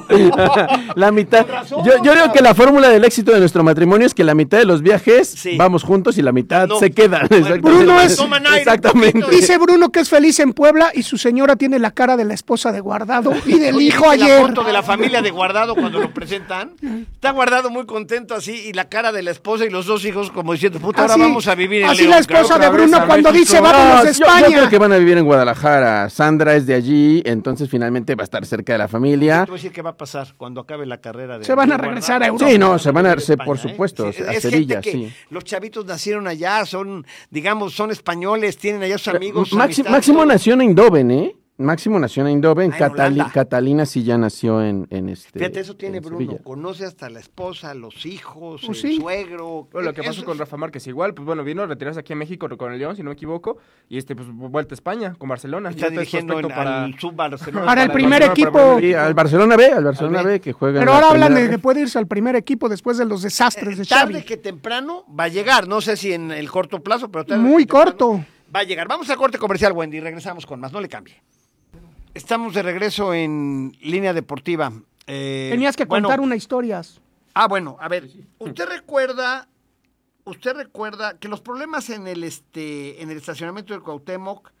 [laughs] la mitad. Razón, yo, yo creo que la fórmula del éxito de nuestro matrimonio es que la mitad de los viajes Sí. vamos juntos y la mitad No. se quedan. Bruno es- Toman aire un Exactamente. Dice Bruno que es feliz en Puebla y su señora tiene la cara de la esposa de Guardado y del Oye, hijo ¿viste ayer. La foto de la familia de Guardado cuando lo presentan. Está Guardado muy contento así y la cara de la esposa y los dos hijos como diciendo, puta, ahora vamos a vivir en Así León. la esposa de Bruno a cuando dice vámonos No, de yo- Yo, España. creo que van a vivir en Guadalajara. Sandra es de allí, entonces finalmente va a estar cerca de la Te familia. voy a decir qué va a pasar cuando acabe la carrera de Se van a regresar a. Europa. Sí, no, se van a- España, por ¿eh? supuesto, a es gente Sevilla, que sí. Los chavitos nacieron allá, son, digamos, son españoles, tienen allá sus amigos. Maxi- Máximo nació en Eindhoven, ¿eh? Máximo nació en Eindhoven. Ah, en Catali- Holanda. Catalina sí ya nació en, en este. Fíjate, eso tiene en Bruno. Sevilla. Conoce hasta la esposa, los hijos, Pues el sí. suegro. Bueno, lo que Eso pasó con Rafa Márquez igual, pues bueno, vino a retirarse aquí a México con el León, si no me equivoco, y este, pues vuelta a España con Barcelona. Está está dirigiendo en, para... al sub-Barcelona. Para el primer Barcelona, equipo. para Sí, al Barcelona B, al Barcelona Al B. B, que juega en Pero ahora hablan de que puede irse al primer equipo después de los desastres de tarde Xavi. que temprano va a llegar. No sé si en el corto plazo, pero tarde Muy corto. Va a llegar. Vamos al corte comercial, Wendy. Regresamos con más. No le cambie. Estamos de regreso en línea deportiva. Eh, Tenías que bueno, contar una historia. Ah, bueno, a ver. ¿Usted recuerda, usted recuerda que los problemas en el este, en el estacionamiento del Cuauhtémoc,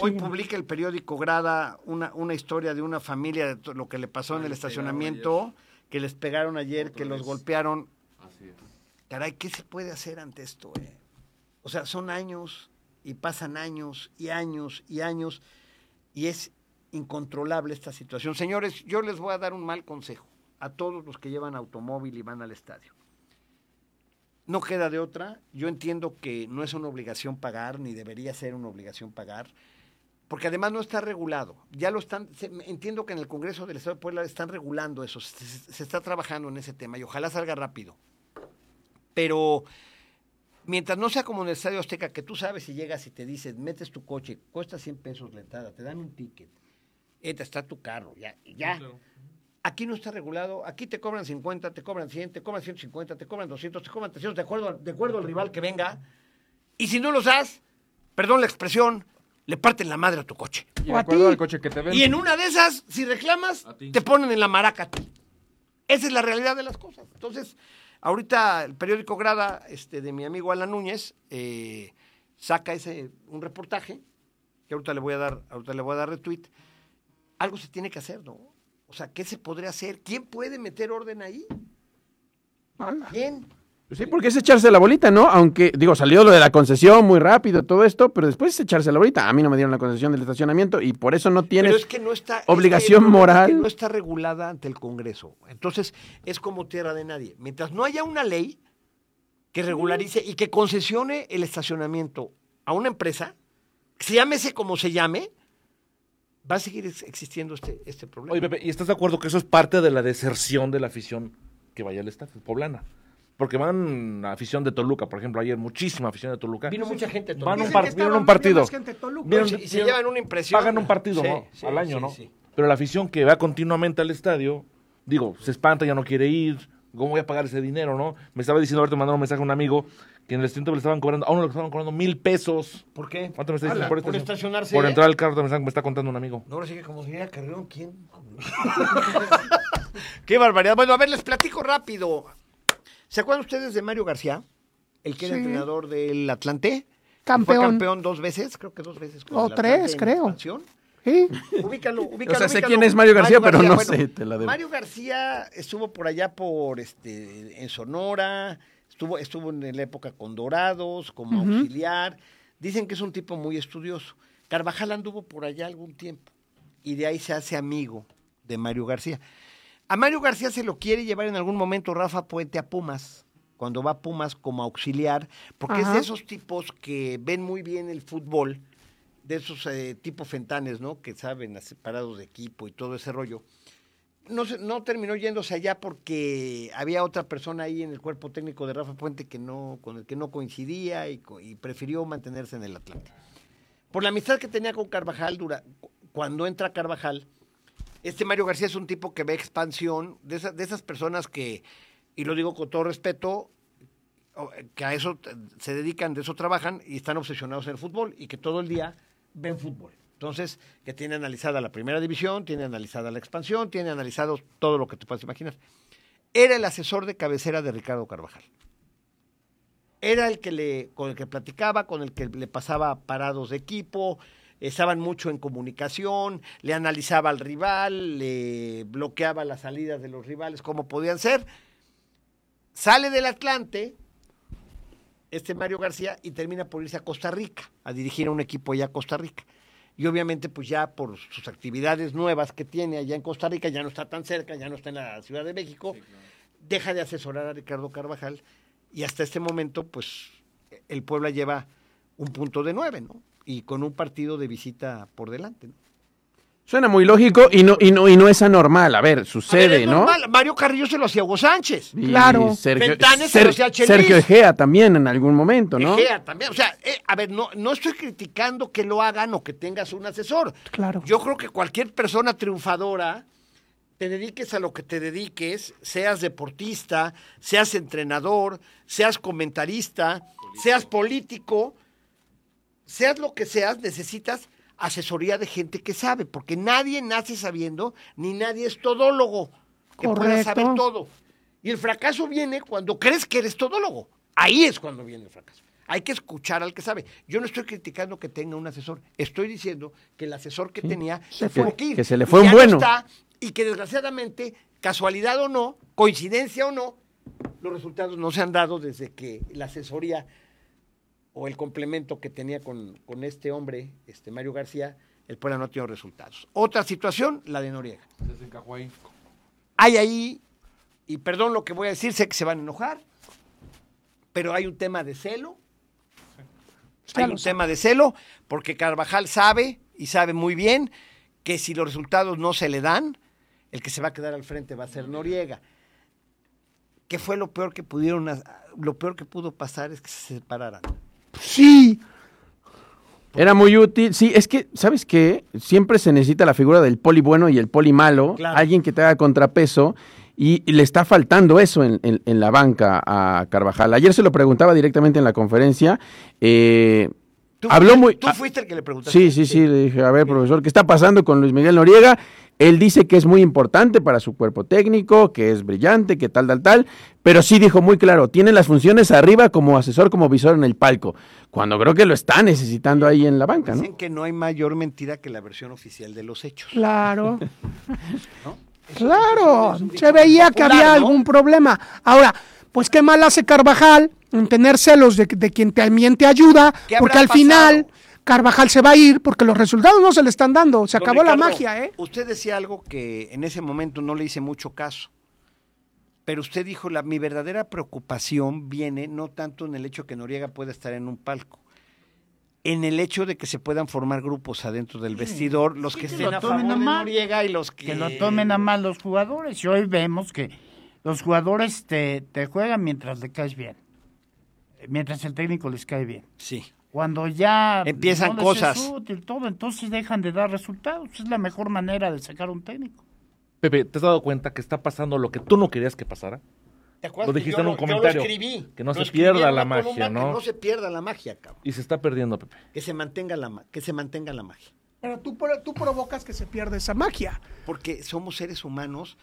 hoy publica el periódico Grada una, una historia de una familia de to- lo que le pasó en el estacionamiento, que les pegaron ayer, que los golpearon. Caray, ¿qué se puede hacer ante esto? eh? O sea, son años y pasan años y años y años y es incontrolable esta situación. Señores, yo les voy a dar un mal consejo a todos los que llevan automóvil y van al estadio. No queda de otra. Yo entiendo que no es una obligación pagar, ni debería ser una obligación pagar, porque además no está regulado. Ya lo están, entiendo que en el Congreso del Estado de Puebla están regulando eso, se está trabajando en ese tema y ojalá salga rápido. Pero mientras no sea como en el Estadio Azteca, que tú sabes si llegas y te dicen, metes tu coche, cuesta 100 pesos la entrada, te dan un ticket, entra, está tu carro, ya, ya. Aquí no está regulado, aquí te cobran 50, te cobran 100, te cobran 150, te cobran 200, te cobran 300, de acuerdo, de acuerdo al rival que venga. Y si no los das, perdón la expresión, le parten la madre a tu coche. Y de O a acuerdo ti. al coche que te ven. Y en una de esas, si reclamas, te ponen en la maraca a ti. Esa es la realidad de las cosas. Entonces, ahorita el periódico Grada, este, de mi amigo Alan Núñez, eh, saca ese, un reportaje, que ahorita le voy a dar, ahorita le voy a dar retweet. Algo se tiene que hacer, ¿no? O sea, ¿qué se podría hacer? ¿Quién puede meter orden ahí? ¿Quién? Pues sí, porque es echarse la bolita, ¿no? Aunque, digo, salió lo de la concesión muy rápido, todo esto, pero después es echarse la bolita. A mí no me dieron la concesión del estacionamiento y por eso no tienes... Pero es que no está. es que obligación problema es moral. que no está regulada ante el Congreso. Entonces, es como tierra de nadie. Mientras no haya una ley que regularice y que concesione el estacionamiento a una empresa, se llámese como se llame, va a seguir ex- existiendo este, este problema. Oye, Pepe, ¿y estás de acuerdo que eso es parte de la deserción de la afición que vaya al estadio poblana? Porque van a afición de Toluca, por ejemplo, ayer muchísima afición de Toluca. Vino mucha gente. Van Toluca. un Dicen par- que vieron estaba un partido. más gente en Toluca. Vieron- y se llevan una impresión. Pagan un partido Sí, ¿no? sí, al año, sí, ¿no? sí. Pero la afición que va continuamente al estadio, digo, se espanta, ya no quiere ir. ¿Cómo voy a pagar ese dinero, no? Me estaba diciendo, ahorita me mandaron un mensaje a un amigo que en el estadio le estaban cobrando, a uno le estaban cobrando mil pesos. ¿Por qué? ¿Cuánto me está diciendo por, por estacion- estacionarse. Por entrar al carro, me está, me está contando un amigo. No, ahora sí que como diría Carrión, ¿quién? [laughs] [laughs] Qué barbaridad. Bueno, a ver, les platico rápido. ¿Se acuerdan ustedes de Mario García? El que era Sí. entrenador del Atlante. Campeón. Fue campeón dos veces, creo que dos veces. con O el tres, creo. expansión. Sí. Ubícalo, ubícalo. [laughs] O sea, sé ubícalo. quién es Mario García, pero no sé, te la debo. Mario García estuvo por allá por este en Sonora, estuvo estuvo en la época con Dorados como auxiliar. Dicen que es un tipo muy estudioso. Carvajal anduvo por allá algún tiempo y de ahí se hace amigo de Mario García. A Mario García se lo quiere llevar en algún momento Rafa Puente a Pumas, cuando va a Pumas como auxiliar, porque es de esos tipos que ven muy bien el fútbol, de esos eh, tipo fentanes, ¿no? Que saben, separados de equipo y todo ese rollo. No, no terminó yéndose allá porque había otra persona ahí en el cuerpo técnico de Rafa Puente que no, con el que no coincidía y, prefirió mantenerse en el Atlante. Por la amistad que tenía con Carvajal, dura, cuando entra Carvajal, este Mario García es un tipo que ve expansión, de, de esas personas que, y lo digo con todo respeto, que a eso se dedican, de eso trabajan y están obsesionados en el fútbol y que todo el día ven fútbol. Entonces, que tiene analizada la primera división, tiene analizada la expansión, tiene analizado todo lo que te puedas imaginar. Era el asesor de cabecera de Ricardo Carvajal. Era el que le, con el que platicaba, con el que le pasaba parados de equipo, estaban mucho en comunicación, le analizaba al rival, le bloqueaba las salidas de los rivales, como podían ser. Sale del Atlante, este Mario García, y termina por irse a Costa Rica, a dirigir a un equipo allá a Costa Rica. Y obviamente, pues ya por sus actividades nuevas que tiene allá en Costa Rica, ya no está tan cerca, ya no está en la Ciudad de México, deja de asesorar a Ricardo Carvajal y hasta este momento, pues el Puebla lleva un punto de nueve, ¿no? Y con un partido de visita por delante, ¿no? Suena muy lógico y no, y no, y no es anormal. A ver, A ver, sucede, es ¿no? normal. Mario Carrillo se lo hacía Hugo Sánchez. Y Claro. Sergio, Fentanes se Ser- lo hacía. Sergio Egea también en algún momento, ¿no? Egea también. O sea, eh, a ver, no, no estoy criticando que lo hagan o que tengas un asesor. Claro. Yo creo que cualquier persona triunfadora, te dediques a lo que te dediques, seas deportista, seas entrenador, seas comentarista, seas político, seas lo que seas, necesitas asesoría de gente que sabe, porque nadie nace sabiendo, ni nadie es todólogo, que pueda saber todo. Y el fracaso viene cuando crees que eres todólogo. Ahí es cuando viene el fracaso. Hay que escuchar al que sabe. Yo no estoy criticando que tenga un asesor. Estoy diciendo que el asesor que tenía se fue ir. que se le fue un no bueno. está, y que desgraciadamente, casualidad o no, coincidencia o no, los resultados no se han dado desde que la asesoría o el complemento que tenía con, con este hombre, este Mario García, el Puebla no ha tenido resultados. Otra situación, la de Noriega. Se desencajó ahí. Hay ahí, y perdón lo que voy a decir, sé que se van a enojar, pero hay un tema de celo. Hay un tema de celo, porque Carvajal sabe, y sabe muy bien, que si los resultados no se le dan, el que se va a quedar al frente va a ser Noriega. ¿Qué fue lo peor que pudieron, lo peor que pudo pasar es que se separaran? Sí, Era muy útil. Sí, es que, ¿sabes qué? Siempre se necesita la figura del poli bueno y el poli malo. Claro. Alguien que te haga contrapeso. Y, y le está faltando eso en, en- en la banca a Carvajal. Ayer se lo preguntaba directamente en la conferencia. eh, ¿Tú habló fuiste- muy. ¿Tú fuiste el que le preguntaste? Sí, sí, sí, le dije, a ver, profesor, ¿qué está pasando con Luis Miguel Noriega? Él dice que es muy importante para su cuerpo técnico, que es brillante, que tal, tal, tal, pero sí dijo muy claro, tiene las funciones arriba como asesor, como visor en el palco, cuando creo que lo está necesitando ahí en la banca, ¿no? Dicen que no hay mayor mentira que la versión oficial de los hechos. claro. [laughs] ¿no? [laughs] Claro, se veía que había ¿no? algún problema. Ahora, pues qué mal hace Carvajal en tener celos de, de quien también te ayuda, ¿Qué porque al final? Carvajal se va a ir porque los resultados no se le están dando. Se Don acabó la magia, ¿eh? Usted decía algo que en ese momento no le hice mucho caso. Pero usted dijo, la, mi verdadera preocupación viene no tanto en el hecho que Noriega pueda estar en un palco, en el hecho de que se puedan formar grupos adentro del vestidor, los que que estén lo a favor tomen de a mal. Noriega y los que... que lo tomen a mal los jugadores. Y hoy vemos que los jugadores te, te juegan mientras le caes bien. Mientras el técnico les cae bien. Sí. Cuando ya Empiezan no les es cosas. útil todo, entonces dejan de dar resultados. Es la mejor manera de sacar un técnico. Pepe, ¿te has dado cuenta que está pasando lo que tú no querías que pasara? ¿Te acuerdas Lo que dijiste yo en un lo- yo lo comentario, escribí? que no Lo se pierda la magia, ¿no? Que no se pierda la magia, cabrón. Y se está perdiendo, Pepe. Que se mantenga la, que se mantenga la magia. Pero tú, tú provocas que se pierda esa magia. porque somos seres humanos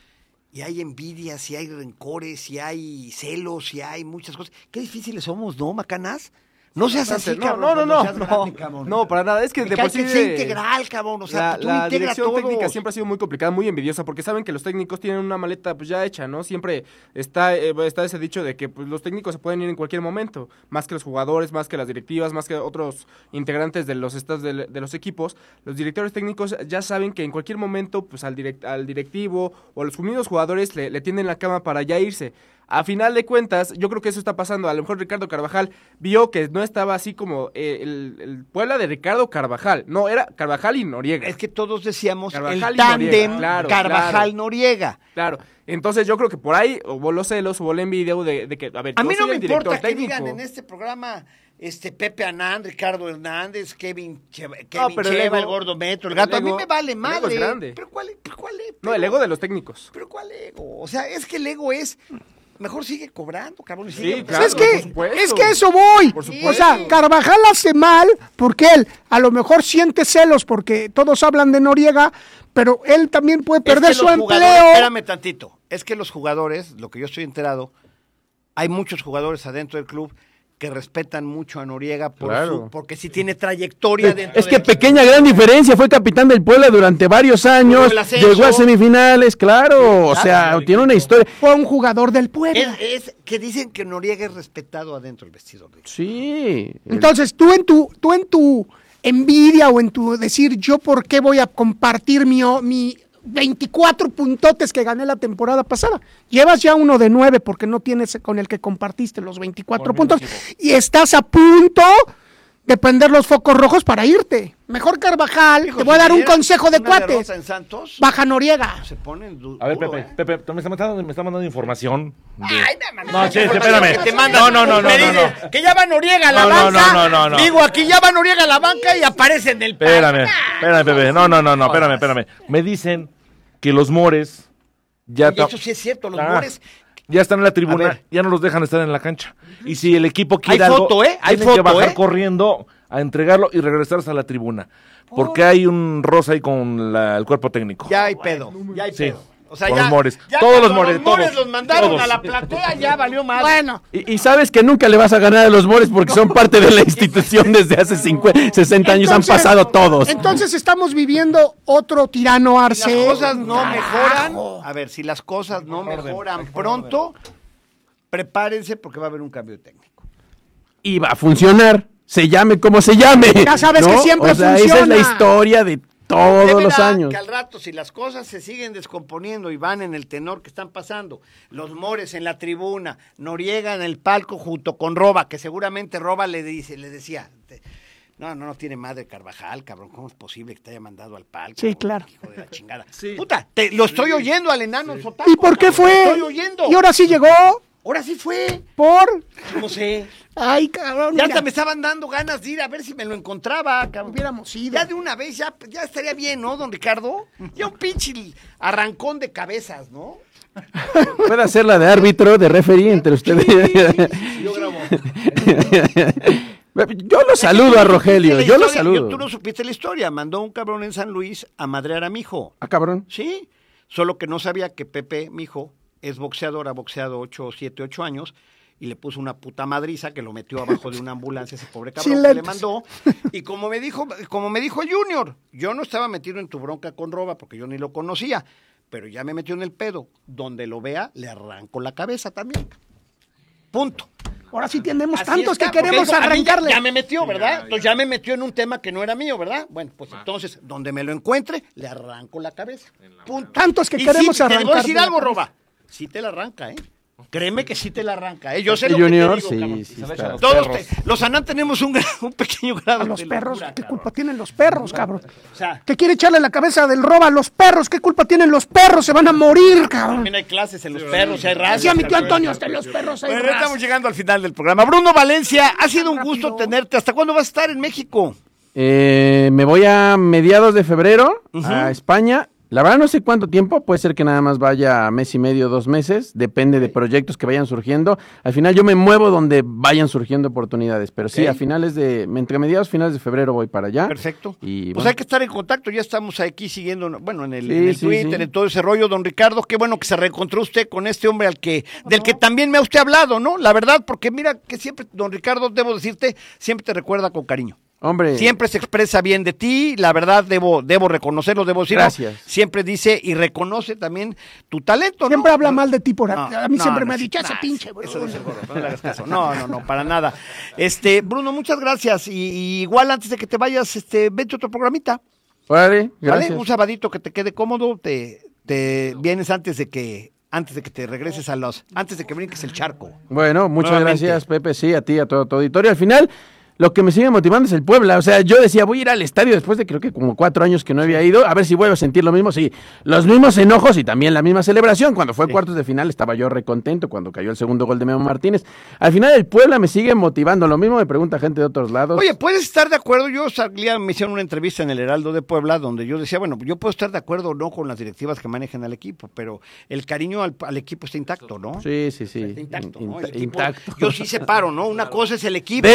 y hay envidias, y hay rencores, y hay celos, y hay muchas cosas. Qué difíciles somos, ¿no, Macanas? No seas así, no, cabrón, no, no, no, no, grande, no, para nada, es que de por sí de- integral, cabrón, o sea, la, tú la integra dirección técnica siempre ha sido muy complicada, muy envidiosa, porque saben que los técnicos tienen una maleta pues ya hecha, ¿no? Siempre está, eh, está ese dicho de que pues, los técnicos se pueden ir en cualquier momento, más que los jugadores, más que las directivas, más que otros integrantes de los estados de, de los equipos. Los directores técnicos ya saben que en cualquier momento pues al, direct- al directivo o a los mismos jugadores le, le tienden la cama para ya irse. A final de cuentas, yo creo que eso está pasando. A lo mejor Ricardo Carvajal vio que no estaba así como eh, el, el Puebla de Ricardo Carvajal. No, era Carvajal y Noriega. Es que todos decíamos Carvajal el tándem Noriega, claro, Carvajal-Noriega. Claro. Entonces yo creo que por ahí hubo los celos, hubo la envidia de, de que, a ver, A mí no me el importa que técnico. digan en este programa este Pepe Anán, Ricardo Hernández, Kevin, Che- Kevin No, pero el Cheva, ego- el gordo metro, el pero el gato. a mí ego- me vale el ego madre. Pero cuál, pero cuál es? No, el Pero- ego de los técnicos. Pero ¿cuál ego? O sea, es que el ego es. Mejor sigue cobrando, cabrón. sigue Sí, claro, es que, por es que eso voy. Por O sea, Carvajal hace mal porque él a lo mejor siente celos porque todos hablan de Noriega, pero él también puede Es perder que su empleo. Espérame tantito. Es que los jugadores, lo que yo estoy enterado, hay muchos jugadores adentro del club que respetan mucho a Noriega por Claro. su- porque sí tiene trayectoria dentro Es que pequeña gran diferencia, fue capitán del Puebla durante varios años, llegó a semifinales, claro, o sea, tiene una historia. Fue un jugador del Puebla. Es, es que dicen que Noriega es respetado adentro del vestidor. Sí. Entonces, tú en tu, tú en tu envidia o en tu decir yo por qué voy a compartir mi, o- mi 24 puntotes que gané la temporada pasada. Llevas ya uno de nueve porque no tienes con el que compartiste los 24 puntos y estás a punto de prender los focos rojos para irte. Mejor Carvajal, te voy a dar un consejo de cuates. en Santos, Baja Noriega. se ponen du- A ver, duro, Pepe, ¿eh? Pepe, tú me está mandando, me está mandando información. de- Ay, me No, sí, espérame. que te mandan. No, no, no, no, Me no, no. Que ya va Noriega a la No, no, banca. no, no, no. Digo, aquí ya va Noriega a la banca y aparece en el Espérame, espérame, Pepe. No, no, no, no, espérame, espérame. Me dicen que los mores ya, Y eso sí es cierto, los Ah, mores. Ya están en la tribuna, ya no los dejan estar en la cancha. Y si el equipo quiere Hay algo, foto, ¿eh? Hay tienen que foto, bajar ¿eh? corriendo a entregarlo y regresarse a la tribuna. Porque hay un rosa ahí con la- el cuerpo técnico. Ya hay pedo. Ya hay Sí, pedo. O sea, con ya, los mores. ya Todos los mores, Los mores todos, los mandaron todos. a la platea, ya valió más. Bueno, Y, y sabes que nunca le vas a ganar a los Mores porque son parte de la institución desde hace 50, 60 años, han entonces- pasado todos. Entonces estamos viviendo otro tirano Si Arce. las cosas no Carajo. mejoran, a ver, si las cosas no mejoran pronto, prepárense porque va a haber un cambio técnico. Y va a funcionar, se llame como se llame. Ya sabes que siempre o sea, Esa es la historia de todos los años. Que al rato, si las cosas se siguen descomponiendo y van en el tenor que están pasando, los Mores en la tribuna, Noriega en el palco junto con Roba, que seguramente Roba le dice, le decía, te- no, no, no tiene madre Carvajal, cabrón, ¿cómo es posible que te haya mandado al palco? Sí, claro. Hijo de la chingada. Puta, te, lo estoy oyendo al enano Sotaco, ¿Y por qué cabrón, fue? Lo estoy oyendo. Y ahora sí llegó. Ahora sí fue. Por. No sé. Ay, cabrón. Ya mira. hasta me estaban dando ganas de ir a ver si me lo encontraba, cabrón. Hubiéramos ido. Ya de una vez, ya, ya estaría bien, ¿no, don Ricardo? Ya un pinche arrancón de cabezas, ¿no? [laughs] Puede hacer la de árbitro, de referee entre ustedes. Yo grabo. Yo lo saludo a Rogelio, yo lo saludo. Tú no supiste la historia. Mandó un cabrón en San Luis a madrear a mi hijo. Ah, cabrón. Sí, solo que no sabía que Pepe, mi hijo, es boxeador, ha boxeado 8, 7, 8 años, y le puso una puta madriza que lo metió abajo de una ambulancia, ese pobre cabrón que le mandó. Y como me dijo, como me dijo Junior, yo no estaba metido en tu bronca con Roba porque yo ni lo conocía, pero ya me metió en el pedo. Donde lo vea, le arranco la cabeza también. Punto. Ahora sí tenemos Así tantos está, que queremos dijo, ya- arrancarle. Ya, me metió, ¿verdad? Entonces ya me metió en un tema que no era mío, ¿verdad? Bueno, pues entonces, donde me lo encuentre, le arranco la cabeza. Punto. Tantos que Y queremos sí, Te voy a arrancarle decir la algo, cabeza. Roba. Sí te la arranca, ¿eh? Créeme que sí te la arranca, ¿eh? Yo sé Este lo que Junior, te digo, sí, cabrón. sí está. los Todos perros. te- los Anán tenemos un, un pequeño grado A los de perros, locura, ¿qué cabrón. culpa tienen los perros, cabrón? O sea, ¿Qué quiere echarle la cabeza del roba a los perros? ¿Qué culpa tienen los perros? Se van a morir, cabrón. también hay clases en los perros, hay razas. Decía mi tío. Antonio, hasta en los perros hay Bueno, ya raza. estamos llegando al final del programa. Bruno Valencia, ha sido un gusto tenerte. ¿Hasta cuándo vas a estar en México? Eh, me voy a mediados de febrero a España. La verdad no sé cuánto tiempo, puede ser que nada más vaya mes y medio, dos meses, depende de proyectos que vayan surgiendo. Al final yo me muevo donde vayan surgiendo oportunidades, pero sí, a finales de, entre mediados finales de febrero voy para allá. Perfecto. Y pues bueno. hay que estar en contacto, ya estamos aquí siguiendo, bueno, en el, Sí, en el sí, Twitter, sí. en todo ese rollo, don Ricardo, qué bueno que se reencontró usted con este hombre al que, del que también me ha usted hablado, ¿no? La verdad, porque mira que siempre, don Ricardo, debo decirte, siempre te recuerda con cariño. Hombre, Siempre se expresa bien de ti, la verdad debo, debo reconocerlo, debo decirlo. Gracias. Siempre dice y reconoce también tu talento, ¿no? Siempre habla mal de ti por No, a, mí no, siempre no, me ha dicho ese pinche, bro. Eso dice el gordo, no le hagas caso. No, no, no, para nada. Este, Bruno, muchas gracias. Y, y igual antes de que te vayas, este, vete a otro programita. ¿Vale? gracias. Un sabadito que te quede cómodo, te, te vienes antes de que antes de que te regreses a los antes de que brinques el charco. Bueno, muchas Nuevamente. gracias, Pepe. Sí, a ti, a todo tu auditorio. Al final, lo que me sigue motivando es el Puebla. O sea, yo decía, voy a ir al estadio después de creo que como cuatro años que no había ido, a ver si vuelvo a sentir lo mismo. Sí, los mismos enojos y también la misma celebración. Cuando fue cuartos de final estaba yo recontento cuando cayó el segundo gol de Memo Martínez. Al final, el Puebla me sigue motivando. Lo mismo me pregunta gente de otros lados. Oye, ¿puedes estar de acuerdo? Yo salía, me hicieron una entrevista en el Heraldo de Puebla donde yo decía, bueno, yo puedo estar de acuerdo o no con las directivas que manejan al equipo, pero el cariño al, al equipo está intacto, ¿no? Sí, sí, sí. Está intacto, ¿no? El Inta- equipo- intacto. Yo sí separo, ¿no? Una [laughs] cosa es el equipo.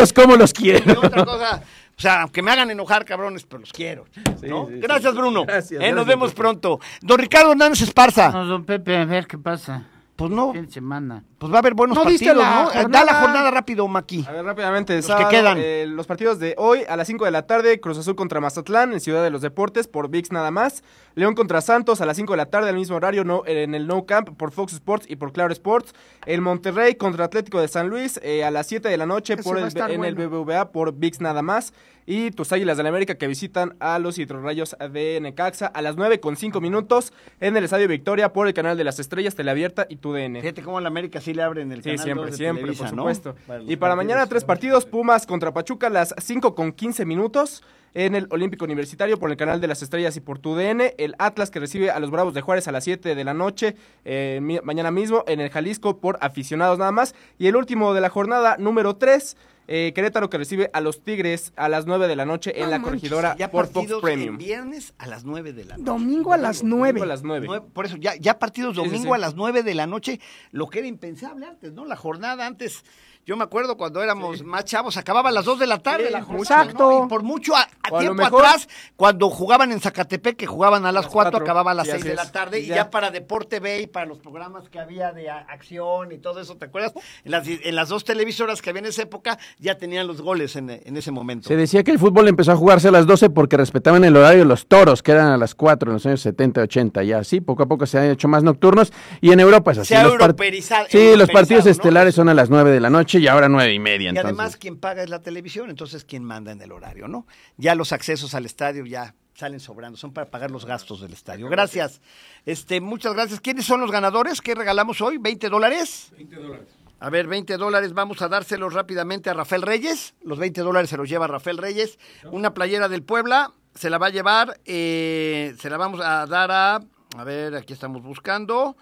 Desgraciados, ¿cómo los quiero? Y otra cosa, o sea, aunque me hagan enojar, cabrones, pero los quiero. ¿no? sí, sí. gracias, Bruno. Gracias, Eh, gracias, Nos vemos Pepe. pronto. Don Ricardo Hernández Esparza. No, don Pepe, a ver qué pasa. Pues no, Fin de semana. pues va a haber buenos ¿No partidos, la ¿no? Da jornada? la jornada rápido, Maki. A ver, rápidamente, que sábado, quedan. eh, los partidos de hoy a las 5 de la tarde, Cruz Azul contra Mazatlán en Ciudad de los Deportes por VIX nada más. León contra Santos a las 5 de la tarde al mismo horario no, en el No Camp por Fox Sports y por Claro Sports. El Monterrey contra Atlético de San Luis eh, a las 7 de la noche por el, en el bueno. BBVA por VIX nada más. Y tus Águilas del la América que visitan a los Hidrorrayos de Necaxa a las 9 con 5 minutos en el Estadio Victoria por el canal de las Estrellas, Teleabierta y TUDN. Fíjate cómo en América sí le abren el Sí, canal siempre, 2 de siempre, Televisa, por ¿no? supuesto. Para y para partidos. mañana tres partidos, Pumas contra Pachuca a las 5 con 15 minutos en el Olímpico Universitario por el canal de las Estrellas y por TUDN. El Atlas que recibe a los Bravos de Juárez a las 7 de la noche eh, mañana mismo en el Jalisco por aficionados nada más. Y el último de la jornada, número 3. Querétaro que recibe a los Tigres a las 9 de la noche en la manches, corregidora Ya por Fox partidos Premium. en viernes a las 9 de la noche. Domingo a las Domingo nueve. A las 9. Nueve- por eso, ya, ya partidos Sí, sí, domingo sí. a las 9 de la noche, lo que era impensable antes, ¿no? La jornada antes, yo me acuerdo cuando éramos más chavos, acababa a las 2 de la tarde Sí, la jornada, exacto. ¿no? Y por mucho a, a O a lo tiempo mejor- atrás, cuando jugaban en Zacatepec, que jugaban a las las 4, cuatro. acababa a las Sí, 6 así de la tarde, Y y ya. ya para Deporte B y para los programas que había de acción y todo eso, ¿te acuerdas? En las, en las dos televisoras que había en esa época, ya tenían los goles en, en ese momento. Se decía que el fútbol empezó a jugarse a las 12 porque respetaban el horario de los toros, que eran a las 4 en los años 70 y 80. Y así, poco a poco se han hecho más nocturnos. Y en Europa es así. Se ha los europeizado- Sí, los partidos ¿no? estelares son a las 9 de la noche. y ahora nueve y media. Y Entonces. además quien paga es la televisión, entonces quien manda en el horario, ¿no? Ya los accesos al estadio ya salen sobrando, son para pagar los gastos del estadio. Gracias. Este, muchas gracias. ¿Quiénes son los ganadores? ¿Qué regalamos hoy? ¿20 dólares? 20 dólares. A ver, 20 dólares, vamos a dárselos rápidamente a Rafael Reyes. Los 20 dólares se los lleva Rafael Reyes. Una playera del Puebla, se la va a llevar, eh, se la vamos a dar a, a ver, aquí estamos buscando,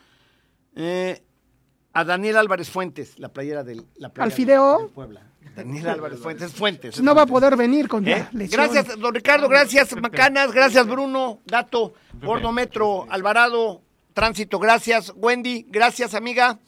eh, a Daniel Álvarez Fuentes, la playera del, la playera ¿Al Fideo? del Puebla. Daniel Álvarez Fuentes, Fuentes. No va a poder venir con ¿Eh? Gracias, don Ricardo, gracias, Macanas, gracias, Bruno, Gato, Gordo Metro, Alvarado, Tránsito, gracias, Wendy, gracias, amiga,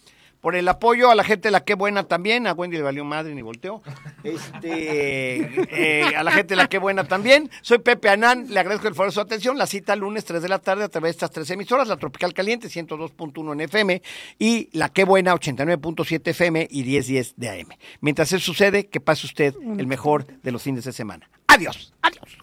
por el apoyo, a la gente de la que buena también, a Wendy le valió madre ni volteó, este, eh, a la gente de la que buena también, soy Pepe Anán, le agradezco el favor de su atención, la cita lunes 3 de la tarde a través de estas tres emisoras, la Tropical Caliente 102.1 en FM y la que buena 89.7 FM y 1010 de AM. Mientras eso sucede, que pase usted el mejor de los fines de semana. Adiós, adiós.